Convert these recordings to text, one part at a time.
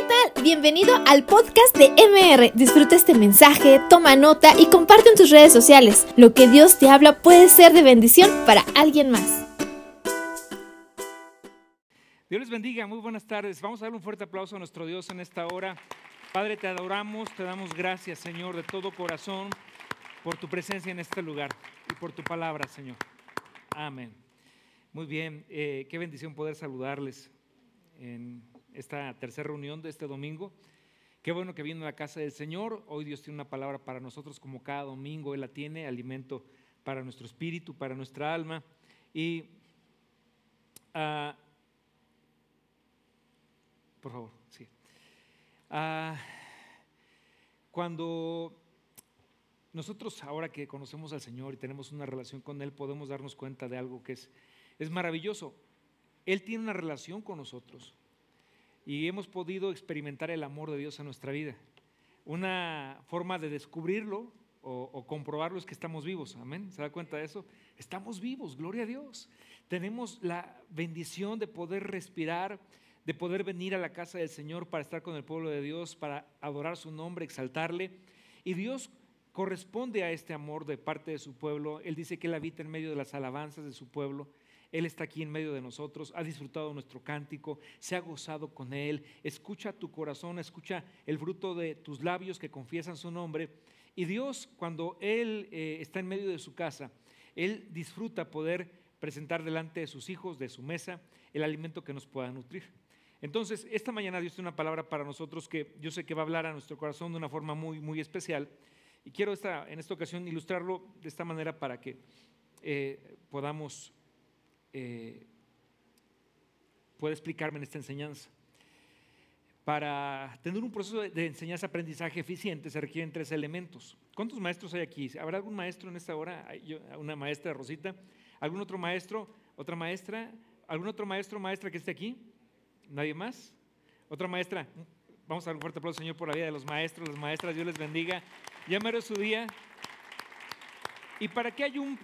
¿qué tal? Bienvenido al podcast de MR. Disfruta este mensaje, toma nota y comparte en tus redes sociales. Lo que Dios te habla puede ser de bendición para alguien más. Dios les bendiga, muy buenas tardes. Vamos a dar un fuerte aplauso a nuestro Dios en esta hora. Padre, te adoramos, te damos gracias, Señor, de todo corazón por tu presencia en este lugar y por tu palabra, Señor. Amén. Muy bien, eh, qué bendición poder saludarles esta tercera reunión de este domingo. Qué bueno que viene a la casa del Señor. Hoy Dios tiene una palabra para nosotros como cada domingo Él la tiene, alimento para nuestro espíritu, para nuestra alma. Y, ah, por favor, sí. Ah, cuando nosotros ahora que conocemos al Señor y tenemos una relación con Él, podemos darnos cuenta de algo que es, es maravilloso. Él tiene una relación con nosotros y hemos podido experimentar el amor de Dios en nuestra vida. Una forma de descubrirlo o, comprobarlo es que estamos vivos. Amén. ¿Se da cuenta de eso? Estamos vivos, gloria a Dios. Tenemos la bendición de poder respirar, de poder venir a la casa del Señor para estar con el pueblo de Dios, para adorar su nombre, exaltarle. Y Dios corresponde a este amor de parte de su pueblo. Él dice que Él habita en medio de las alabanzas de su pueblo. Él está aquí en medio de nosotros, ha disfrutado nuestro cántico, se ha gozado con Él. Escucha tu corazón, escucha el fruto de tus labios que confiesan su nombre. Y Dios, cuando Él eh, está en medio de su casa, Él disfruta poder presentar delante de sus hijos, de su mesa, el alimento que nos pueda nutrir. Entonces, esta mañana Dios tiene una palabra para nosotros que yo sé que va a hablar a nuestro corazón de una forma muy, muy especial. Y quiero esta, en esta ocasión ilustrarlo de esta manera para que eh, podamos eh, puede explicarme en esta enseñanza. Para tener un proceso de enseñanza-aprendizaje eficiente se requieren tres elementos. ¿Cuántos maestros hay aquí? ¿Habrá algún maestro en esta hora? ¿Una maestra, Rosita? ¿Algún otro maestro? ¿Otra maestra? ¿Algún otro maestro maestra que esté aquí? ¿Nadie más? ¿Otra maestra? Vamos a dar un fuerte aplauso, Señor, por la vida de los maestros, las maestras. Dios les bendiga. Ya su día. Y para que haya un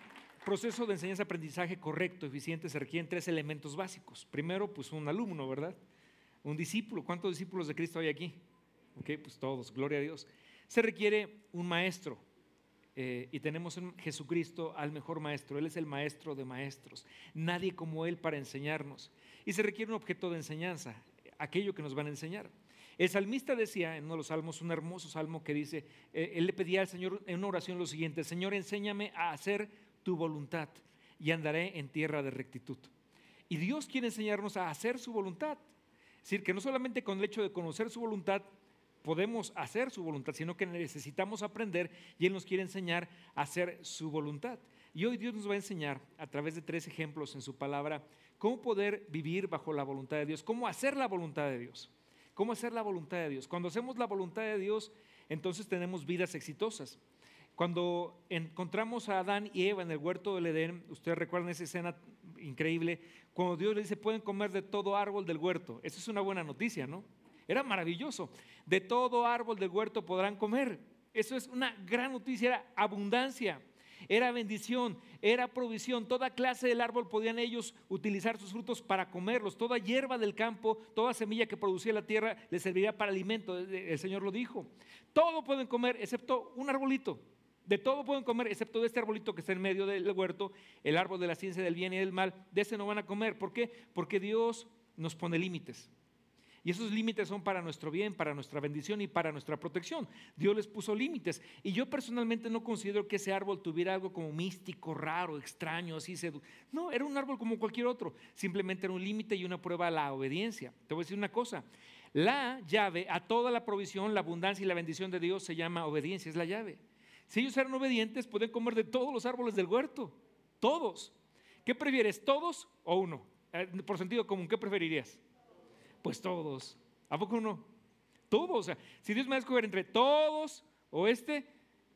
proceso de enseñanza-aprendizaje correcto, eficiente, se requieren tres elementos básicos. Primero, pues un alumno, ¿verdad? Un discípulo. ¿Cuántos discípulos de Cristo hay aquí? Ok, pues todos, gloria a Dios. Se requiere un maestro. Eh, y tenemos en Jesucristo al mejor maestro. Él es el maestro de maestros. Nadie como Él para enseñarnos. Y se requiere un objeto de enseñanza, aquello que nos van a enseñar. El salmista decía en uno de los salmos, un hermoso salmo que dice, eh, él le pedía al Señor en una oración lo siguiente, Señor, enséñame a hacer tu voluntad y andaré en tierra de rectitud. Y Dios quiere enseñarnos a hacer su voluntad. Es decir, que no solamente con el hecho de conocer su voluntad podemos hacer su voluntad, sino que necesitamos aprender y Él nos quiere enseñar a hacer su voluntad. Y hoy Dios nos va a enseñar a través de tres ejemplos en su palabra cómo poder vivir bajo la voluntad de Dios, cómo hacer la voluntad de Dios, cómo hacer la voluntad de Dios. Cuando hacemos la voluntad de Dios, entonces tenemos vidas exitosas. Cuando encontramos a Adán y Eva en el huerto del Edén, ustedes recuerdan esa escena increíble, cuando Dios le dice, pueden comer de todo árbol del huerto. Esa es una buena noticia, ¿no? Era maravilloso. De todo árbol del huerto podrán comer. Eso es una gran noticia, era abundancia, era bendición, era provisión. Toda clase del árbol podían ellos utilizar sus frutos para comerlos. Toda hierba del campo, toda semilla que producía la tierra les serviría para alimento. El Señor lo dijo. Todo pueden comer excepto un arbolito. De todo pueden comer, excepto de este arbolito que está en medio del huerto, el árbol de la ciencia del bien y del mal. De ese no van a comer. ¿Por qué? Porque Dios nos pone límites. Y esos límites son para nuestro bien, para nuestra bendición y para nuestra protección. Dios les puso límites. Y yo personalmente no considero que ese árbol tuviera algo como místico, raro, extraño, así. No, era un árbol como cualquier otro. Simplemente era un límite y una prueba a la obediencia. Te voy a decir una cosa. La llave a toda la provisión, la abundancia y la bendición de Dios se llama obediencia, es la llave. Si ellos eran obedientes, pueden comer de todos los árboles del huerto. Todos. ¿Qué prefieres, todos o uno? Eh, por sentido común, ¿qué preferirías? Pues todos. ¿A poco uno? Todos. O sea, si Dios me va a escoger entre todos o este,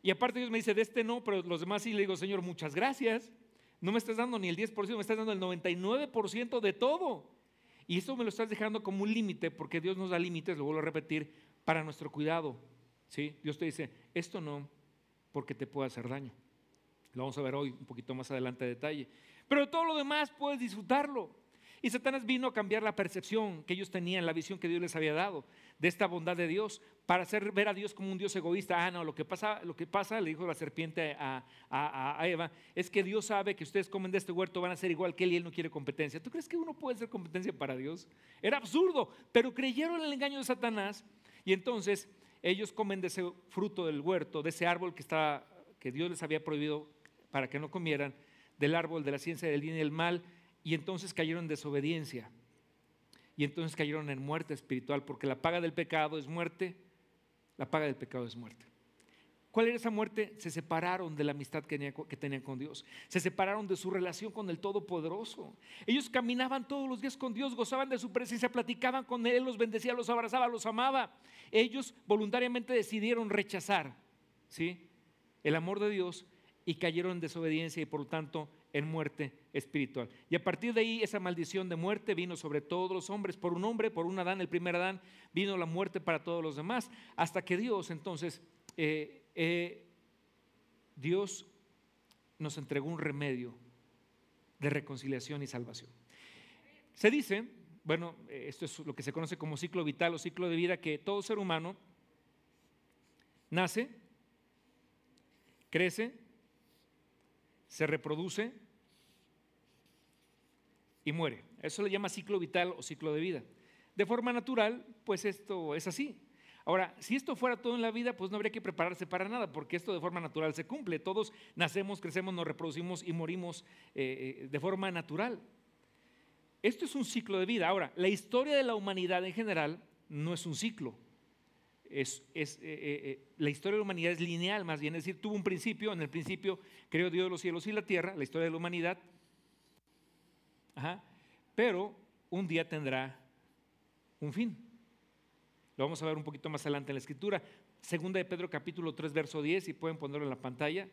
y aparte Dios me dice, de este no, pero los demás sí, le digo, Señor, muchas gracias. No me estás dando ni el 10%, me estás dando el 99% de todo. Y eso me lo estás dejando como un límite, porque Dios nos da límites, lo vuelvo a repetir, para nuestro cuidado. ¿Sí? Dios te dice, esto no, porque te puede hacer daño. Lo vamos a ver hoy un poquito más adelante a detalle. Pero todo lo demás puedes disfrutarlo. Y Satanás vino a cambiar la percepción que ellos tenían, la visión que Dios les había dado de esta bondad de Dios, para hacer ver a Dios como un Dios egoísta. Ah, no, lo que pasa, lo que pasa le dijo la serpiente a, a, Eva, es que Dios sabe que ustedes comen de este huerto, van a ser igual que él y él no quiere competencia. ¿Tú crees que uno puede ser competencia para Dios? Era absurdo, pero creyeron en el engaño de Satanás y entonces ellos comen de ese fruto del huerto, de ese árbol que, está, que Dios les había prohibido para que no comieran, del árbol de la ciencia del bien y el mal y entonces cayeron en desobediencia. Y entonces cayeron en muerte espiritual, porque la paga del pecado es muerte, la paga del pecado es muerte. ¿Cuál era esa muerte? Se separaron de la amistad que tenían, con Dios. Se separaron de su relación con el Todopoderoso. Ellos caminaban todos los días con Dios, gozaban de su presencia, platicaban con Él, los bendecía, los abrazaba, los amaba. Ellos voluntariamente decidieron rechazar ¿sí? el amor de Dios y cayeron en desobediencia y por lo tanto en muerte espiritual. Y a partir de ahí esa maldición de muerte vino sobre todos los hombres. Por un hombre, por un Adán, el primer Adán, vino la muerte para todos los demás. Hasta que Dios entonces, eh, eh, Dios nos entregó un remedio de reconciliación y salvación. Se dice, bueno, esto es lo que se conoce como ciclo vital o ciclo de vida, que todo ser humano nace, crece, se reproduce y muere. Eso le llama ciclo vital o ciclo de vida. De forma natural, pues esto es así. Ahora, si esto fuera todo en la vida, pues no habría que prepararse para nada, porque esto de forma natural se cumple. Todos nacemos, crecemos, nos reproducimos y morimos eh, eh, de forma natural. Esto es un ciclo de vida. Ahora, la historia de la humanidad en general no es un ciclo es, eh, la historia de la humanidad es lineal, más bien, es decir, tuvo un principio, en el principio creó Dios los cielos y la tierra, la historia de la humanidad, pero un día tendrá un fin. Lo vamos a ver un poquito más adelante en la escritura. Segunda de Pedro capítulo 3, verso 10, si pueden ponerlo en la pantalla.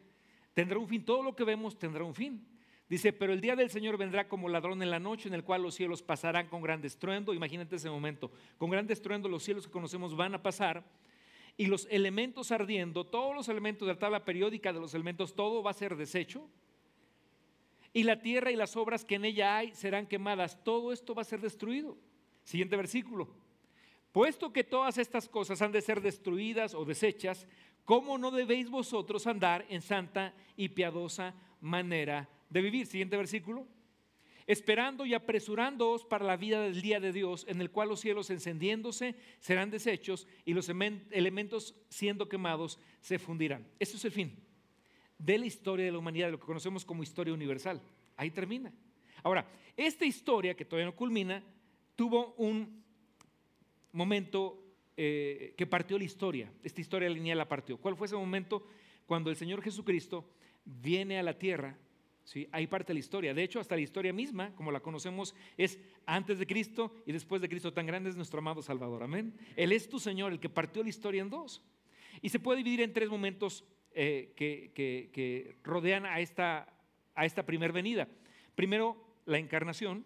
Tendrá un fin, todo lo que vemos tendrá un fin. Dice, pero el día del Señor vendrá como ladrón en la noche, en el cual los cielos pasarán con gran estruendo. Imagínate ese momento. Con gran estruendo los cielos que conocemos van a pasar y los elementos ardiendo, todos los elementos de la tabla periódica de los elementos, todo va a ser deshecho. Y la tierra y las obras que en ella hay serán quemadas. Todo esto va a ser destruido. Siguiente versículo. Puesto que todas estas cosas han de ser destruidas o deshechas, ¿cómo no debéis vosotros andar en santa y piadosa manera de vivir. Siguiente versículo. Esperando y apresurándoos para la vida del día de Dios, en el cual los cielos encendiéndose serán deshechos y los elementos siendo quemados se fundirán. Eso es el fin de la historia de la humanidad, de lo que conocemos como historia universal. Ahí termina. Ahora, esta historia, que todavía no culmina, tuvo un momento eh, que partió la historia. Esta historia lineal la partió. ¿Cuál fue ese momento? Cuando el Señor Jesucristo viene a la tierra ¿sí? Ahí parte la historia. De hecho, hasta la historia misma, como la conocemos, es antes de Cristo y después de Cristo. Tan grande es nuestro amado Salvador. Amén. Él es tu Señor, el que partió la historia en dos. Y se puede dividir en tres momentos eh, que, rodean a esta, a esta primer venida. Primero, la encarnación.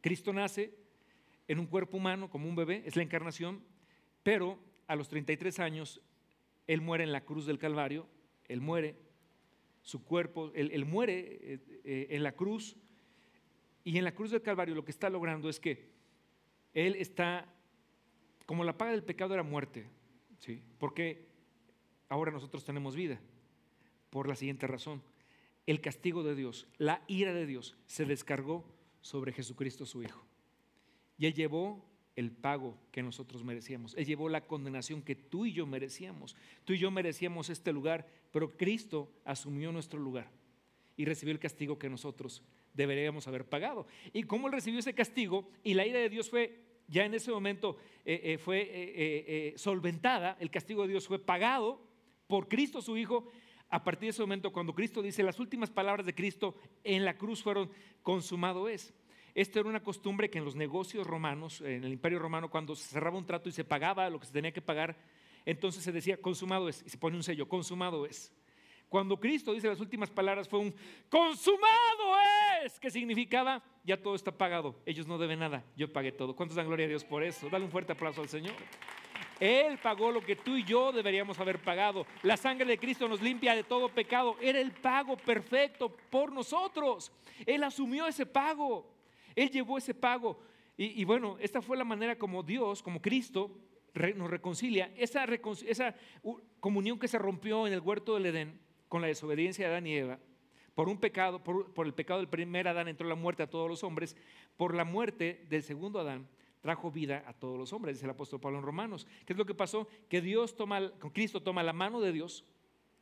Cristo nace en un cuerpo humano como un bebé, es la encarnación, pero a los 33 años Él muere en la cruz del Calvario, Él muere su cuerpo, él, muere eh, eh, en la cruz y en la cruz del Calvario lo que está logrando es que él está, como la paga del pecado era muerte, ¿sí? porque ahora nosotros tenemos vida, por la siguiente razón, el castigo de Dios, la ira de Dios se descargó sobre Jesucristo su Hijo. Y él llevó el pago que nosotros merecíamos. Él llevó la condenación que tú y yo merecíamos. Tú y yo merecíamos este lugar, pero Cristo asumió nuestro lugar y recibió el castigo que nosotros deberíamos haber pagado. Y cómo él recibió ese castigo y la ira de Dios fue, ya en ese momento eh, eh, fue eh, solventada, el castigo de Dios fue pagado por Cristo su Hijo. A partir de ese momento, cuando Cristo dice las últimas palabras de Cristo en la cruz fueron, consumado es. Esto era una costumbre que en los negocios romanos, en el imperio romano, cuando se cerraba un trato y se pagaba lo que se tenía que pagar, entonces se decía consumado es, y se pone un sello, consumado es. Cuando Cristo dice las últimas palabras fue un consumado es, que significaba ya todo está pagado, ellos no deben nada, yo pagué todo. ¿Cuántos dan gloria a Dios por eso? Dale un fuerte aplauso al Señor. Él pagó lo que tú y yo deberíamos haber pagado. La sangre de Cristo nos limpia de todo pecado. Era el pago perfecto por nosotros. Él asumió ese pago. Él llevó ese pago. Y, bueno, esta fue la manera como Dios, como Cristo, nos reconcilia. Esa, comunión que se rompió en el huerto del Edén con la desobediencia de Adán y Eva, por un pecado, por, el pecado del primer Adán entró la muerte a todos los hombres, por la muerte del segundo Adán trajo vida a todos los hombres, dice el apóstol Pablo en Romanos. ¿Qué es lo que pasó? Que Dios toma, Cristo toma la mano de Dios,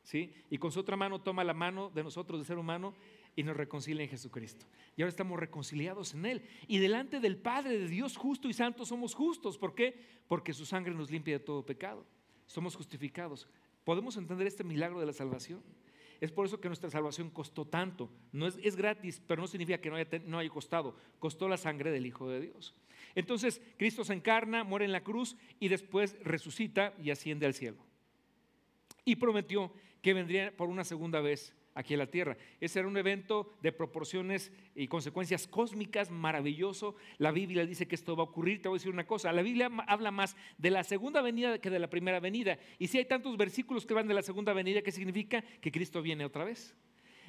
¿sí? Y con su otra mano toma la mano de nosotros, de ser humano, y nos reconcilia en Jesucristo. Y ahora estamos reconciliados en Él. Y delante del Padre, de Dios justo y santo, somos justos. ¿Por qué? Porque su sangre nos limpia de todo pecado. Somos justificados. ¿Podemos entender este milagro de la salvación? Es por eso que nuestra salvación costó tanto. No es, es gratis, pero no significa que no haya, no haya costado. Costó la sangre del Hijo de Dios. Entonces Cristo se encarna, muere en la cruz y después resucita y asciende al cielo. Y prometió que vendría por una segunda vez aquí a la tierra. Ese era un evento de proporciones y consecuencias cósmicas maravilloso. La Biblia dice que esto va a ocurrir. Te voy a decir una cosa, la Biblia habla más de la segunda venida que de la primera venida. Y si hay tantos versículos que van de la segunda venida, ¿qué significa? Que Cristo viene otra vez.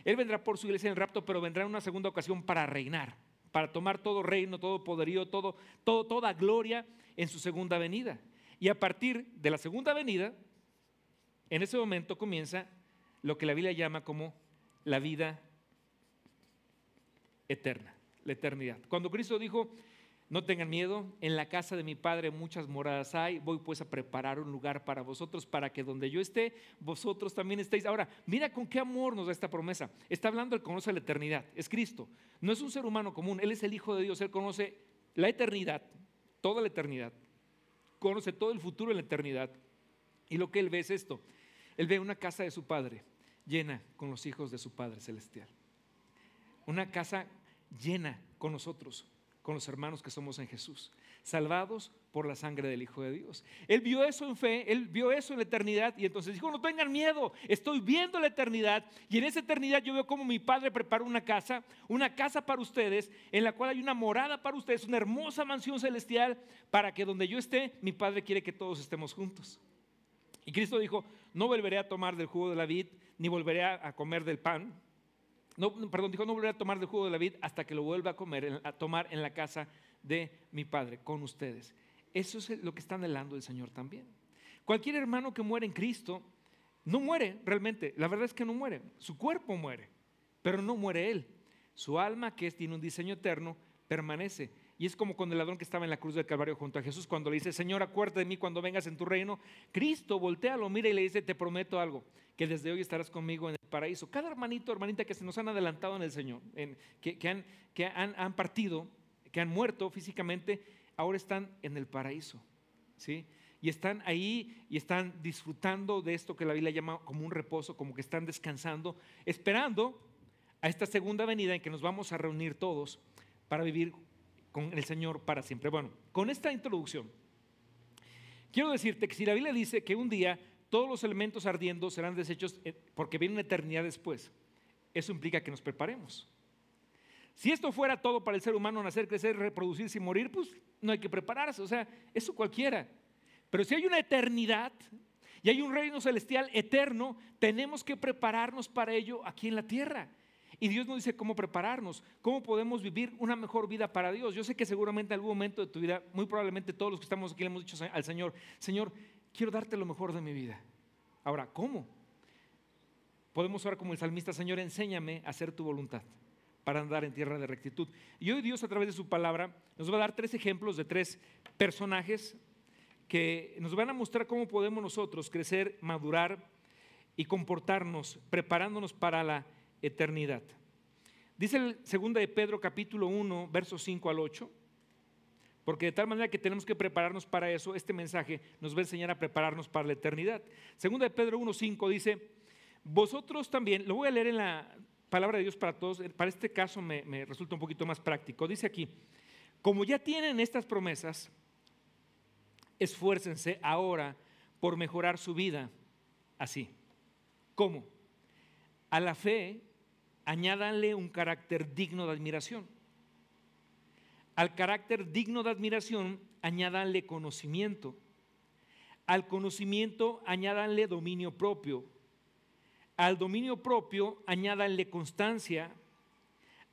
Él vendrá por su iglesia en el rapto, pero vendrá en una segunda ocasión para reinar para tomar todo reino, todo poderío, todo, todo, toda gloria en su segunda venida. Y a partir de la segunda venida, en ese momento comienza lo que la Biblia llama como la vida eterna, la eternidad. Cuando Cristo dijo, no tengan miedo, en la casa de mi Padre muchas moradas hay, voy pues a preparar un lugar para vosotros, para que donde yo esté, vosotros también estéis. Ahora, mira con qué amor nos da esta promesa. Está hablando, Él conoce la eternidad, es Cristo. No es un ser humano común, Él es el Hijo de Dios, Él conoce la eternidad, toda la eternidad, conoce todo el futuro de la eternidad. Y lo que Él ve es esto, Él ve una casa de su Padre llena con los hijos de su Padre Celestial. Una casa llena con nosotros con los hermanos que somos en Jesús, salvados por la sangre del Hijo de Dios. Él vio eso en fe, él vio eso en la eternidad y entonces dijo, no tengan miedo, estoy viendo la eternidad y en esa eternidad yo veo como mi Padre prepara una casa, una casa para ustedes, en la cual hay una morada para ustedes, una hermosa mansión celestial, para que donde yo esté, mi Padre quiere que todos estemos juntos. Y Cristo dijo, no volveré a tomar del jugo de la vid, ni volveré a comer del pan no, perdón, dijo, no volveré a tomar del jugo de la vid hasta que lo vuelva a comer, a tomar en la casa de mi Padre, con ustedes. Eso es lo que está anhelando el Señor también. Cualquier hermano que muere en Cristo, no muere realmente, la verdad es que no muere, su cuerpo muere, pero no muere él. Su alma, que tiene un diseño eterno, permanece. Y es como con el ladrón que estaba en la cruz del Calvario junto a Jesús cuando le dice, Señor, acuérdate de mí cuando vengas en tu reino. Cristo voltea, lo mira y le dice, te prometo algo, que desde hoy estarás conmigo en el paraíso. Cada hermanito, hermanita que se nos han adelantado en el Señor, que, han, que han, partido, que han muerto físicamente, ahora están en el paraíso. ¿sí? Y están ahí y están disfrutando de esto que la Biblia llama como un reposo, como que están descansando, esperando a esta segunda venida en que nos vamos a reunir todos para vivir con el Señor para siempre. Bueno, con esta introducción, quiero decirte que si la Biblia dice que un día todos los elementos ardiendo serán desechos eh, porque viene una eternidad después, eso implica que nos preparemos. Si esto fuera todo para el ser humano, nacer, crecer, reproducirse y morir, pues no hay que prepararse, o sea, eso cualquiera. Pero si hay una eternidad y hay un reino celestial eterno, tenemos que prepararnos para ello aquí en la tierra. Y Dios nos dice cómo prepararnos, cómo podemos vivir una mejor vida para Dios. Yo sé que seguramente en algún momento de tu vida, muy probablemente todos los que estamos aquí le hemos dicho al Señor, Señor, quiero darte lo mejor de mi vida. Ahora, ¿cómo? Podemos orar como el salmista, Señor, enséñame a hacer tu voluntad para andar en tierra de rectitud. Y hoy Dios a través de su palabra nos va a dar tres ejemplos de tres personajes que nos van a mostrar cómo podemos nosotros crecer, madurar y comportarnos, preparándonos para la eternidad. Dice el 2 de Pedro capítulo 1, versos 5 al 8, porque de tal manera que tenemos que prepararnos para eso, este mensaje nos va a enseñar a prepararnos para la eternidad. 2 de Pedro 1, 5 dice, vosotros también, lo voy a leer en la palabra de Dios para todos, para este caso me, me resulta un poquito más práctico, dice aquí, como ya tienen estas promesas, esfuércense ahora por mejorar su vida así. ¿Cómo? A la fe añádanle un carácter digno de admiración. Al carácter digno de admiración, añádanle conocimiento. Al conocimiento añádanle dominio propio. Al dominio propio añádanle constancia.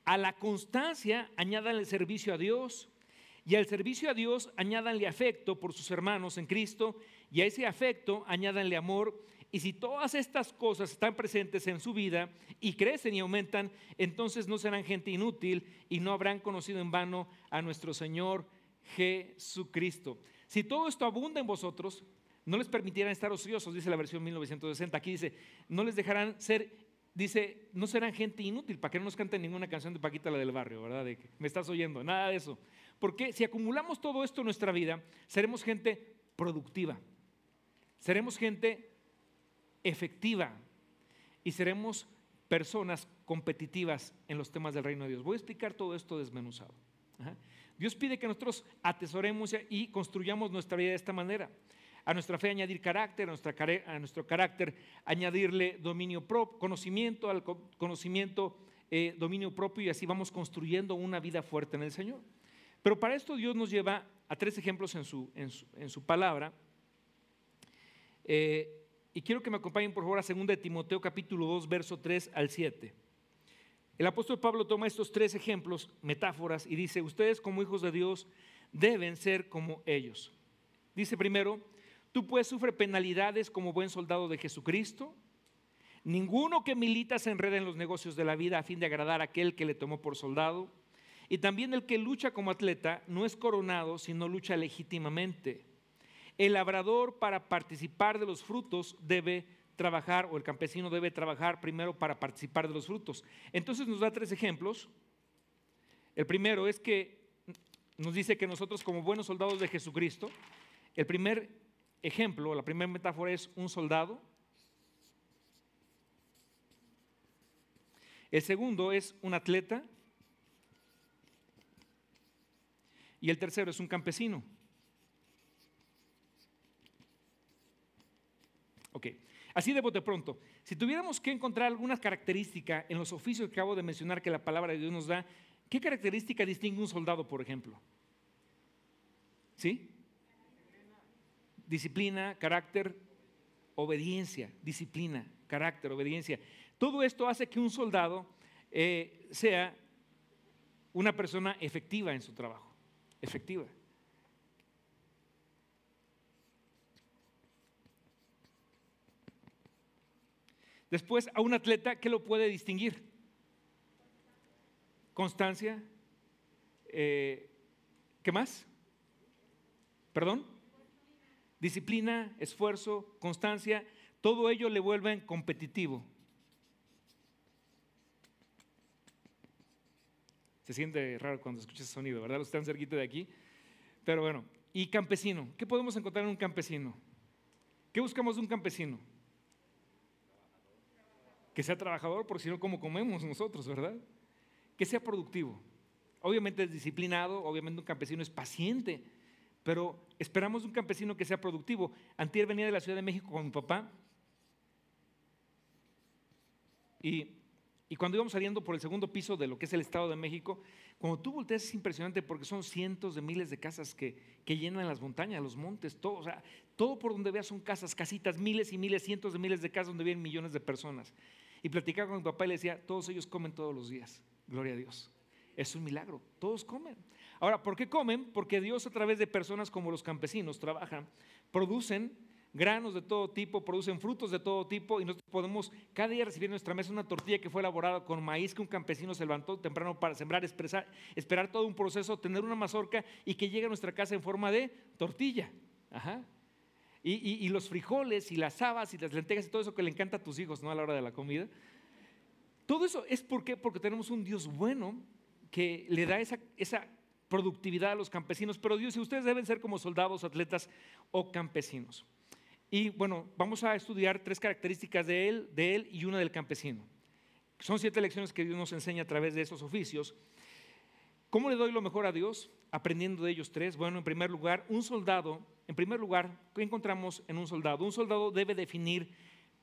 A la constancia añádanle servicio a Dios. Y al servicio a Dios añádanle afecto por sus hermanos en Cristo. Y a ese afecto añádanle amor. Y si todas estas cosas están presentes en su vida y crecen y aumentan, entonces no serán gente inútil y no habrán conocido en vano a nuestro Señor Jesucristo. Si todo esto abunda en vosotros, no les permitirán estar ociosos, dice la versión 1960. Aquí dice, no les dejarán ser, dice, no serán gente inútil, para que no nos canten ninguna canción de Paquita la del barrio, ¿verdad? De que me estás oyendo, nada de eso. Porque si acumulamos todo esto en nuestra vida, seremos gente productiva, seremos gente efectiva y seremos personas competitivas en los temas del reino de Dios. Voy a explicar todo esto desmenuzado. Dios pide que nosotros atesoremos y construyamos nuestra vida de esta manera. A nuestra fe añadir carácter, a, nuestro carácter añadirle dominio propio, conocimiento, al conocimiento eh, dominio propio y así vamos construyendo una vida fuerte en el Señor. Pero para esto Dios nos lleva a tres ejemplos en su, en su, palabra. Eh, y quiero que me acompañen por favor a 2 de Timoteo capítulo 2, verso 3 al 7. El apóstol Pablo toma estos tres ejemplos, metáforas, y dice, ustedes como hijos de Dios deben ser como ellos. Dice primero, tú pues sufre penalidades como buen soldado de Jesucristo. Ninguno que milita se enreda en los negocios de la vida a fin de agradar a aquel que le tomó por soldado. Y también el que lucha como atleta no es coronado, sino lucha legítimamente. El labrador para participar de los frutos debe trabajar, o el campesino debe trabajar primero para participar de los frutos. Entonces nos da tres ejemplos. El primero es que nos dice que nosotros como buenos soldados de Jesucristo, el primer ejemplo, la primera metáfora es un soldado. El segundo es un atleta. Y el tercero es un campesino. Ok, así de bote pronto. Si tuviéramos que encontrar alguna característica en los oficios que acabo de mencionar que la palabra de Dios nos da, ¿qué característica distingue un soldado, por ejemplo? ¿Sí? Disciplina, carácter, obediencia, disciplina, carácter, obediencia. Todo esto hace que un soldado eh, sea una persona efectiva en su trabajo, efectiva. Después, a un atleta, ¿qué lo puede distinguir? Constancia. Eh, ¿Qué más? ¿Perdón? Disciplina, esfuerzo, constancia. Todo ello le vuelve competitivo. Se siente raro cuando escucha ese sonido, ¿verdad? Los están cerquita de aquí. Pero bueno, y campesino. ¿Qué podemos encontrar en un campesino? ¿Qué buscamos de un campesino? Que sea trabajador, porque si no, ¿cómo comemos nosotros, verdad? Que sea productivo. Obviamente es disciplinado, obviamente un campesino es paciente, pero esperamos un campesino que sea productivo. Antier venía de la Ciudad de México con mi papá y, cuando íbamos saliendo por el segundo piso de lo que es el Estado de México, cuando tú volteas es impresionante porque son cientos de miles de casas que, que llenan las montañas, los montes, todo, o sea, todo por donde veas son casas, casitas, miles y miles, cientos de miles de casas donde viven millones de personas. Y platicaba con mi papá y le decía, todos ellos comen todos los días. Gloria a Dios. Es un milagro. Todos comen. Ahora, ¿por qué comen? Porque Dios a través de personas como los campesinos trabajan, producen granos de todo tipo, producen frutos de todo tipo y nosotros podemos cada día recibir en nuestra mesa una tortilla que fue elaborada con maíz que un campesino se levantó temprano para sembrar, esperar todo un proceso, tener una mazorca y que llegue a nuestra casa en forma de tortilla. Ajá. Y, los frijoles y las habas y las lentejas y todo eso que le encanta a tus hijos, ¿no? A la hora de la comida. Todo eso es porque, porque tenemos un Dios bueno que le da esa, esa productividad a los campesinos, pero Dios y ustedes deben ser como soldados, atletas o campesinos. Y bueno, vamos a estudiar tres características de él, de él y una del campesino. Son siete lecciones que Dios nos enseña a través de esos oficios. ¿Cómo le doy lo mejor a Dios? Aprendiendo de ellos tres. Bueno, en primer lugar, un soldado en primer lugar, ¿qué encontramos en un soldado? Un soldado debe definir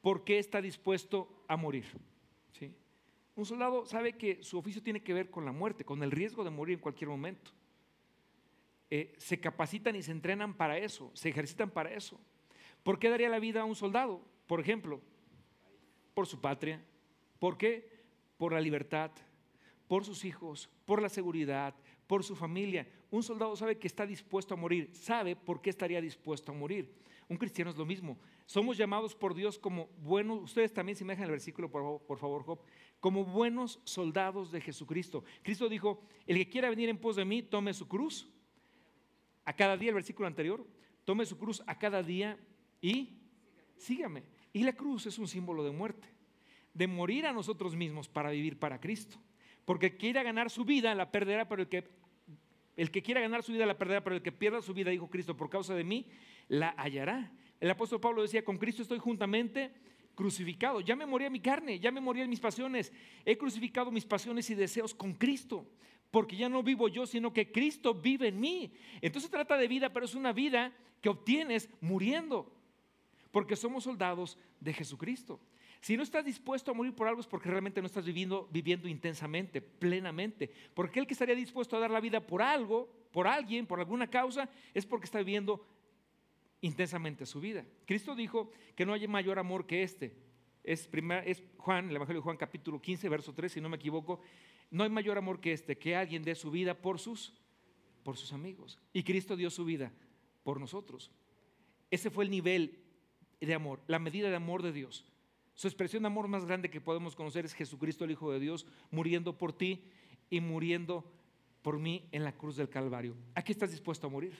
por qué está dispuesto a morir. ¿sí? Un soldado sabe que su oficio tiene que ver con la muerte, con el riesgo de morir en cualquier momento. Eh, se capacitan y se entrenan para eso, se ejercitan para eso. ¿Por qué daría la vida a un soldado? Por ejemplo, por su patria. ¿Por qué? Por la libertad, por sus hijos, por la seguridad, por su familia. Un soldado sabe que está dispuesto a morir, sabe por qué estaría dispuesto a morir. Un cristiano es lo mismo. Somos llamados por Dios como buenos, ustedes también se me dejan el versículo, por favor, Job, como buenos soldados de Jesucristo. Cristo dijo, el que quiera venir en pos de mí, tome su cruz. A cada día, el versículo anterior, tome su cruz a cada día y sígame. Y la cruz es un símbolo de muerte, de morir a nosotros mismos para vivir para Cristo. Porque quiera ganar su vida la perderá, pero el que, el que quiera ganar su vida la perderá, pero el que pierda su vida, dijo Cristo, por causa de mí, la hallará. El apóstol Pablo decía, con Cristo estoy juntamente crucificado. Ya me morí mi carne, ya me morí mis pasiones. He crucificado mis pasiones y deseos con Cristo, porque ya no vivo yo, sino que Cristo vive en mí. Entonces trata de vida, pero es una vida que obtienes muriendo, porque somos soldados de Jesucristo. Si no estás dispuesto a morir por algo es porque realmente no estás viviendo, viviendo intensamente, plenamente. Porque el que estaría dispuesto a dar la vida por algo, por alguien, por alguna causa, es porque está viviendo intensamente su vida. Cristo dijo que no hay mayor amor que este. Es, es Juan, el Evangelio de Juan capítulo 15, verso 3, si no me equivoco. No hay mayor amor que este, que alguien dé su vida por sus, por sus amigos. Y Cristo dio su vida por nosotros. Ese fue el nivel de amor, la medida de amor de Dios. Su expresión de amor más grande que podemos conocer es Jesucristo, el Hijo de Dios, muriendo por ti y muriendo por mí en la cruz del Calvario. ¿A qué estás dispuesto a morir?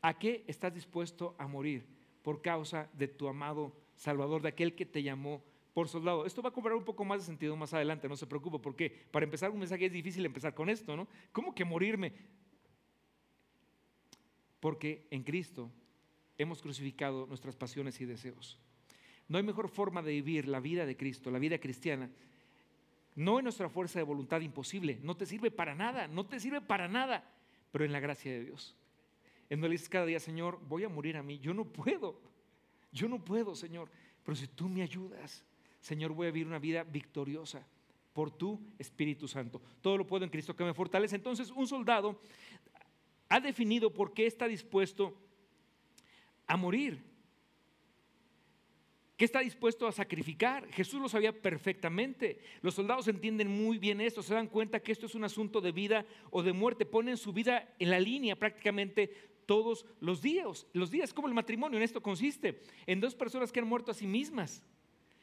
¿A qué estás dispuesto a morir por causa de tu amado Salvador, de aquel que te llamó por soldado? Esto va a cobrar un poco más de sentido más adelante, no se preocupe, porque para empezar un mensaje es difícil empezar con esto, ¿no? ¿Cómo que morirme? Porque en Cristo hemos crucificado nuestras pasiones y deseos. No hay mejor forma de vivir la vida de Cristo, la vida cristiana, no en nuestra fuerza de voluntad imposible, no te sirve para nada, no te sirve para nada, pero en la gracia de Dios en donde dices cada día, Señor, voy a morir a mí. Yo no puedo. Yo no puedo, Señor. Pero si tú me ayudas, Señor, voy a vivir una vida victoriosa por tu Espíritu Santo. Todo lo puedo en Cristo que me fortalece. Entonces, un soldado ha definido por qué está dispuesto a morir. ¿Qué está dispuesto a sacrificar? Jesús lo sabía perfectamente. Los soldados entienden muy bien esto, se dan cuenta que esto es un asunto de vida o de muerte. Ponen su vida en la línea prácticamente todos los días. Los días como el matrimonio, en esto consiste, en dos personas que han muerto a sí mismas,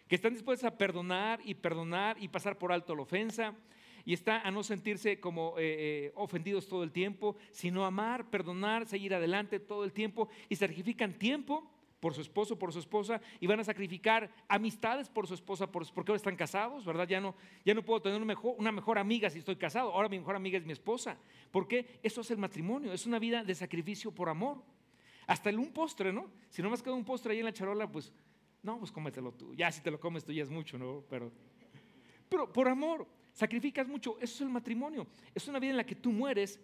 que están dispuestas a perdonar y perdonar y pasar por alto la ofensa, y está a no sentirse como eh, eh, ofendidos todo el tiempo, sino amar, perdonar, seguir adelante todo el tiempo y sacrifican tiempo por su esposo, por su esposa, y van a sacrificar amistades por su esposa, por, porque ahora están casados, ¿verdad? Ya no, ya no puedo tener una mejor, amiga si estoy casado, ahora mi mejor amiga es mi esposa. ¿Por qué? Eso es el matrimonio, es una vida de sacrificio por amor. Hasta el un postre, ¿no? Si no me has quedado un postre ahí en la charola, pues, no, pues cómetelo tú. Ya si te lo comes tú ya es mucho, ¿no? Pero, pero por amor, sacrificas mucho, eso es el matrimonio. Es una vida en la que tú mueres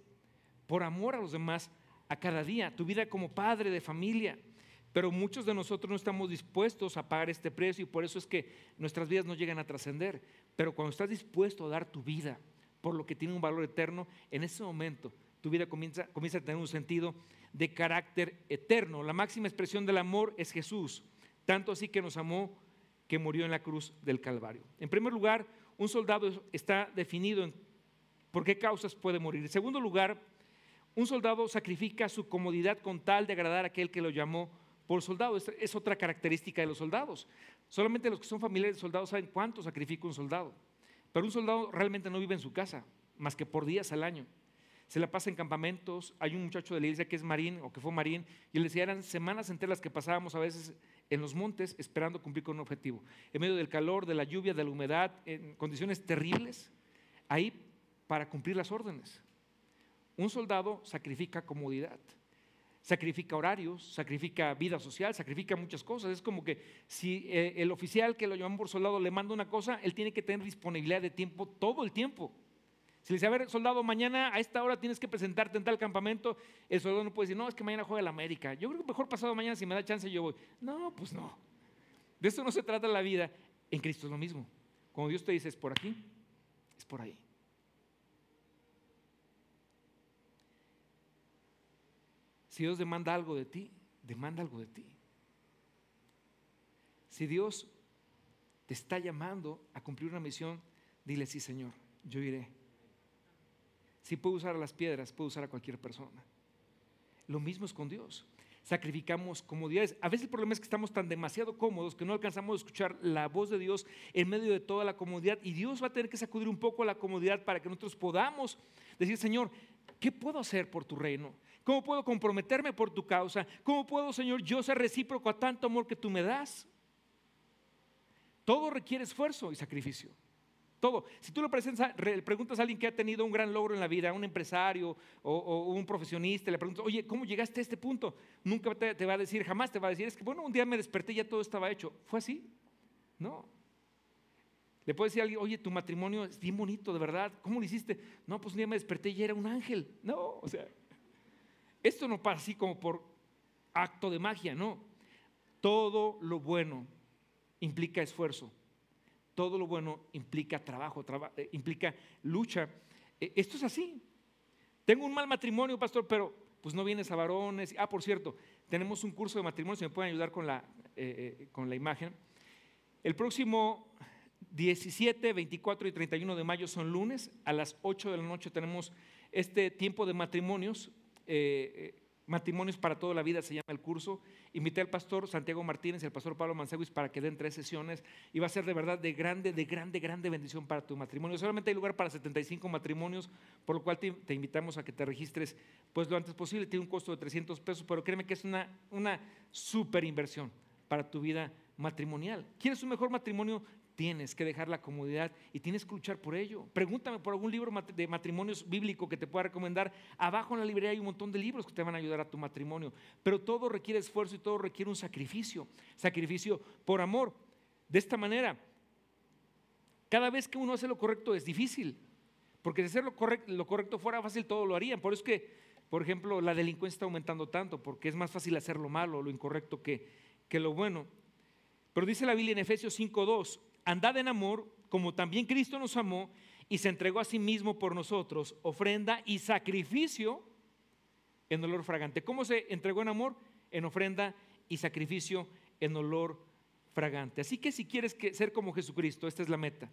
por amor a los demás a cada día, tu vida como padre de familia pero muchos de nosotros no estamos dispuestos a pagar este precio y por eso es que nuestras vidas no llegan a trascender. Pero cuando estás dispuesto a dar tu vida por lo que tiene un valor eterno, en ese momento tu vida comienza, a tener un sentido de carácter eterno. La máxima expresión del amor es Jesús, tanto así que nos amó que murió en la cruz del Calvario. En primer lugar, un soldado está definido por qué causas puede morir. En segundo lugar, un soldado sacrifica su comodidad con tal de agradar a aquel que lo llamó por soldado. Es, otra característica de los soldados. Solamente los que son familiares de soldados saben cuánto sacrifica un soldado. Pero un soldado realmente no vive en su casa, más que por días al año. Se la pasa en campamentos. Hay un muchacho de la iglesia que es marín o que fue marín y él decía, eran semanas enteras que pasábamos a veces en los montes esperando cumplir con un objetivo. En medio del calor, de la lluvia, de la humedad, en condiciones terribles, ahí para cumplir las órdenes. Un soldado sacrifica comodidad sacrifica horarios, sacrifica vida social, sacrifica muchas cosas. Es como que si eh, el oficial que lo llaman por soldado le manda una cosa, él tiene que tener disponibilidad de tiempo todo el tiempo. Si le dice, a ver, soldado, mañana a esta hora tienes que presentarte en tal campamento, el soldado no puede decir, no, es que mañana juega el América. Yo creo que mejor pasado mañana, si me da chance, yo voy. No, pues no. De eso no se trata la vida. En Cristo es lo mismo. Cuando Dios te dice, es por aquí, es por ahí. Si Dios demanda algo de ti, demanda algo de ti. Si Dios te está llamando a cumplir una misión, dile sí, Señor, yo iré. Si puedo usar a las piedras, puedo usar a cualquier persona. Lo mismo es con Dios. Sacrificamos comodidades. A veces el problema es que estamos tan demasiado cómodos que no alcanzamos a escuchar la voz de Dios en medio de toda la comodidad. Y Dios va a tener que sacudir un poco la comodidad para que nosotros podamos decir, Señor, ¿qué puedo hacer por tu reino? ¿Cómo puedo comprometerme por tu causa? ¿Cómo puedo, Señor, yo ser recíproco a tanto amor que tú me das? Todo requiere esfuerzo y sacrificio. Todo. Si tú le preguntas a alguien que ha tenido un gran logro en la vida, un empresario o, un profesionista, le preguntas, oye, ¿cómo llegaste a este punto? Nunca te, va a decir, jamás te va a decir, es que bueno, un día me desperté y ya todo estaba hecho. ¿Fue así? No. Le puedes decir a alguien, oye, tu matrimonio es bien bonito, de verdad. ¿Cómo lo hiciste? No, pues un día me desperté y era un ángel. No, o sea, esto no pasa así como por acto de magia, no. Todo lo bueno implica esfuerzo. Todo lo bueno implica trabajo, eh, implica lucha. Eh, esto es así. Tengo un mal matrimonio, pastor, pero pues no vienes a varones. Ah, por cierto, tenemos un curso de matrimonio, si me pueden ayudar con la, eh, con la imagen. El próximo 17, 24 y 31 de mayo son lunes. A las 8 de la noche tenemos este tiempo de matrimonios. Matrimonios para toda la vida se llama el curso. Invité al pastor Santiago Martínez y al pastor Pablo Manseguis para que den tres sesiones y va a ser de verdad de grande, de grande, grande bendición para tu matrimonio. Solamente hay lugar para 75 matrimonios, por lo cual te, invitamos a que te registres pues lo antes posible. Tiene un costo de 300 pesos, pero créeme que es una, una super inversión para tu vida matrimonial. ¿Quieres un mejor matrimonio? Tienes que dejar la comodidad y tienes que luchar por ello. Pregúntame por algún libro de matrimonios bíblico que te pueda recomendar. Abajo en la librería hay un montón de libros que te van a ayudar a tu matrimonio. Pero todo requiere esfuerzo y todo requiere un sacrificio. Sacrificio por amor. De esta manera, cada vez que uno hace lo correcto es difícil. Porque si hacer lo correcto, lo correcto fuera fácil, todo lo harían. Por eso es que, por ejemplo, la delincuencia está aumentando tanto, porque es más fácil hacer lo malo, lo incorrecto que, que lo bueno. Pero dice la Biblia en Efesios 5.2, andad en amor, como también Cristo nos amó y se entregó a sí mismo por nosotros, ofrenda y sacrificio en olor fragante. ¿Cómo se entregó en amor? En ofrenda y sacrificio en olor fragante. Así que si quieres ser como Jesucristo, esta es la meta,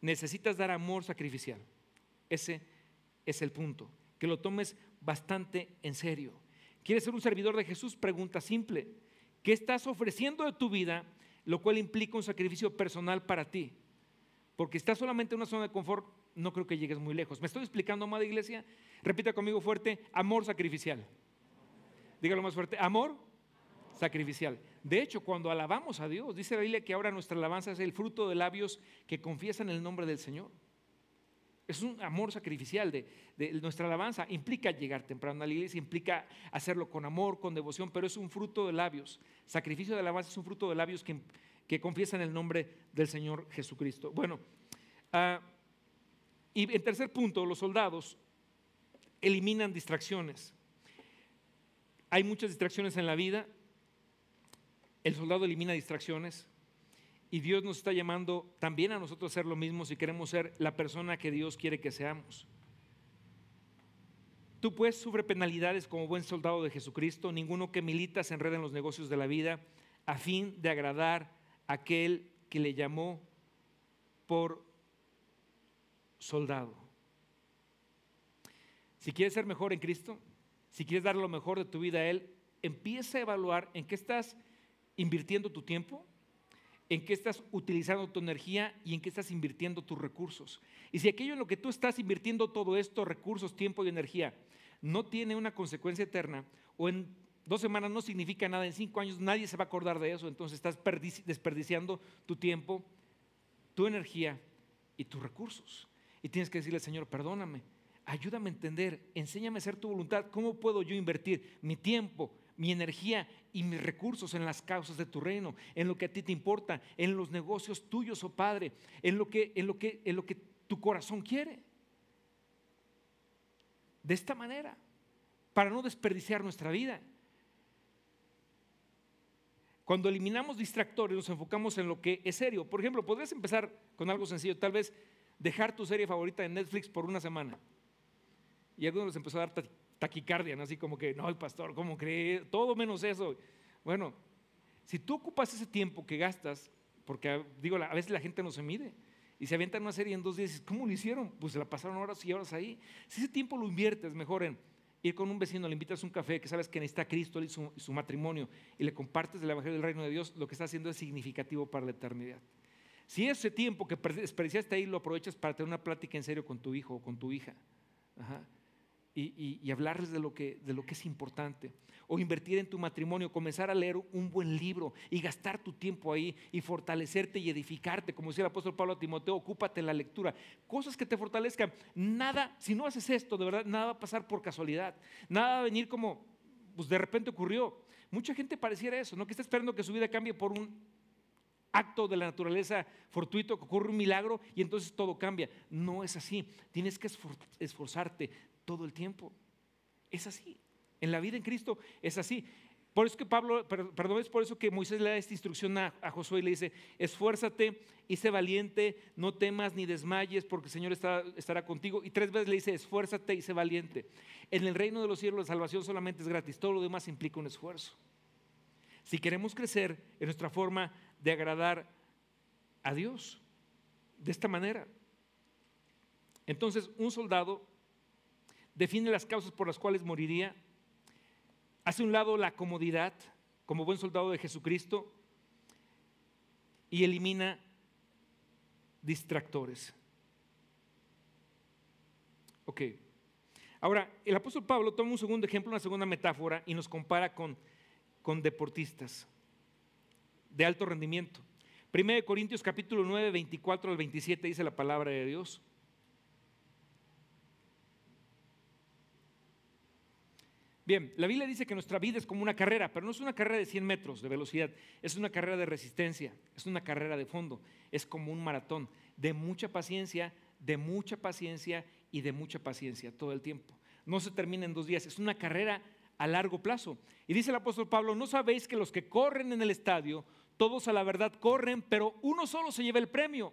necesitas dar amor sacrificial. Ese es el punto, que lo tomes bastante en serio. ¿Quieres ser un servidor de Jesús? Pregunta simple. ¿Qué estás ofreciendo de tu vida lo cual implica un sacrificio personal para ti. Porque estás solamente en una zona de confort, no creo que llegues muy lejos. ¿Me estoy explicando, amada iglesia? Repita conmigo fuerte, amor sacrificial. Dígalo más fuerte, amor sacrificial. De hecho, cuando alabamos a Dios, dice la Biblia que ahora nuestra alabanza es el fruto de labios que confiesan el nombre del Señor. Es un amor sacrificial de, nuestra alabanza. Implica llegar temprano a la iglesia, implica hacerlo con amor, con devoción, pero es un fruto de labios. Sacrificio de alabanza es un fruto de labios que, que confiesan el nombre del Señor Jesucristo. Bueno, ah, y en tercer punto, los soldados eliminan distracciones. Hay muchas distracciones en la vida. El soldado elimina distracciones. Y Dios nos está llamando también a nosotros a hacer lo mismo si queremos ser la persona que Dios quiere que seamos. Tú pues sufre penalidades como buen soldado de Jesucristo. Ninguno que milita se enreda en los negocios de la vida a fin de agradar a aquel que le llamó por soldado. Si quieres ser mejor en Cristo, si quieres dar lo mejor de tu vida a Él, empieza a evaluar en qué estás invirtiendo tu tiempo, en qué estás utilizando tu energía y en qué estás invirtiendo tus recursos. Y si aquello en lo que tú estás invirtiendo todo esto, recursos, tiempo y energía, no tiene una consecuencia eterna, o en dos semanas no significa nada, en cinco años nadie se va a acordar de eso, entonces estás desperdiciando tu tiempo, tu energía y tus recursos. Y tienes que decirle, Señor, perdóname, ayúdame a entender, enséñame a hacer tu voluntad, ¿cómo puedo yo invertir mi tiempo, mi energía y mis recursos en las causas de tu reino, en lo que a ti te importa, en los negocios tuyos, oh Padre, en lo que, en lo que, en lo que tu corazón quiere. De esta manera, para no desperdiciar nuestra vida. Cuando eliminamos distractores, nos enfocamos en lo que es serio. Por ejemplo, podrías empezar con algo sencillo, tal vez dejar tu serie favorita en Netflix por una semana. Y algunos les empezó a dar taquicardia, ¿no? así como que, no, pastor, ¿cómo cree? Todo menos eso. Bueno, si tú ocupas ese tiempo que gastas, porque digo, a veces la gente no se mide y se avientan una serie en dos días, ¿cómo lo hicieron? Pues se la pasaron horas y horas ahí. Si ese tiempo lo inviertes mejor en ir con un vecino, le invitas un café, que sabes que necesita Cristo y su, matrimonio, y le compartes el Evangelio del Reino de Dios, lo que está haciendo es significativo para la eternidad. Si ese tiempo que desperdiciaste ahí lo aprovechas para tener una plática en serio con tu hijo o con tu hija, y, hablarles de lo, que, de lo que es importante, o invertir en tu matrimonio, comenzar a leer un buen libro y gastar tu tiempo ahí y fortalecerte y edificarte, como decía el apóstol Pablo a Timoteo, ocúpate en la lectura, cosas que te fortalezcan. Nada, si no haces esto, de verdad, nada va a pasar por casualidad, nada va a venir como, pues de repente ocurrió. Mucha gente pareciera eso, ¿no? Que está esperando que su vida cambie por un acto de la naturaleza fortuito, que ocurre un milagro y entonces todo cambia. No es así. Tienes que esforzarte todo el tiempo. Es así. En la vida en Cristo es así. Por eso que Pablo, perdón, es por eso que Moisés le da esta instrucción a, Josué y le dice, esfuérzate y sé valiente, no temas ni desmayes porque el Señor estará contigo. Y tres veces le dice, esfuérzate y sé valiente. En el reino de los cielos la salvación solamente es gratis, todo lo demás implica un esfuerzo. Si queremos crecer en nuestra forma de agradar a Dios, de esta manera. Entonces, un soldado define las causas por las cuales moriría, hace un lado la comodidad como buen soldado de Jesucristo y elimina distractores. Ok. Ahora, el apóstol Pablo toma un segundo ejemplo, una segunda metáfora y nos compara con, con deportistas de alto rendimiento. 1 Corintios capítulo 9, 24 al 27 dice la palabra de Dios. Bien, la Biblia dice que nuestra vida es como una carrera, pero no es una carrera de 100 metros de velocidad, es una carrera de resistencia, es una carrera de fondo, es como un maratón de mucha paciencia, de mucha paciencia y de mucha paciencia todo el tiempo. No se termina en dos días, es una carrera a largo plazo. Y dice el apóstol Pablo, ¿no sabéis que los que corren en el estadio, todos a la verdad corren, pero uno solo se lleva el premio?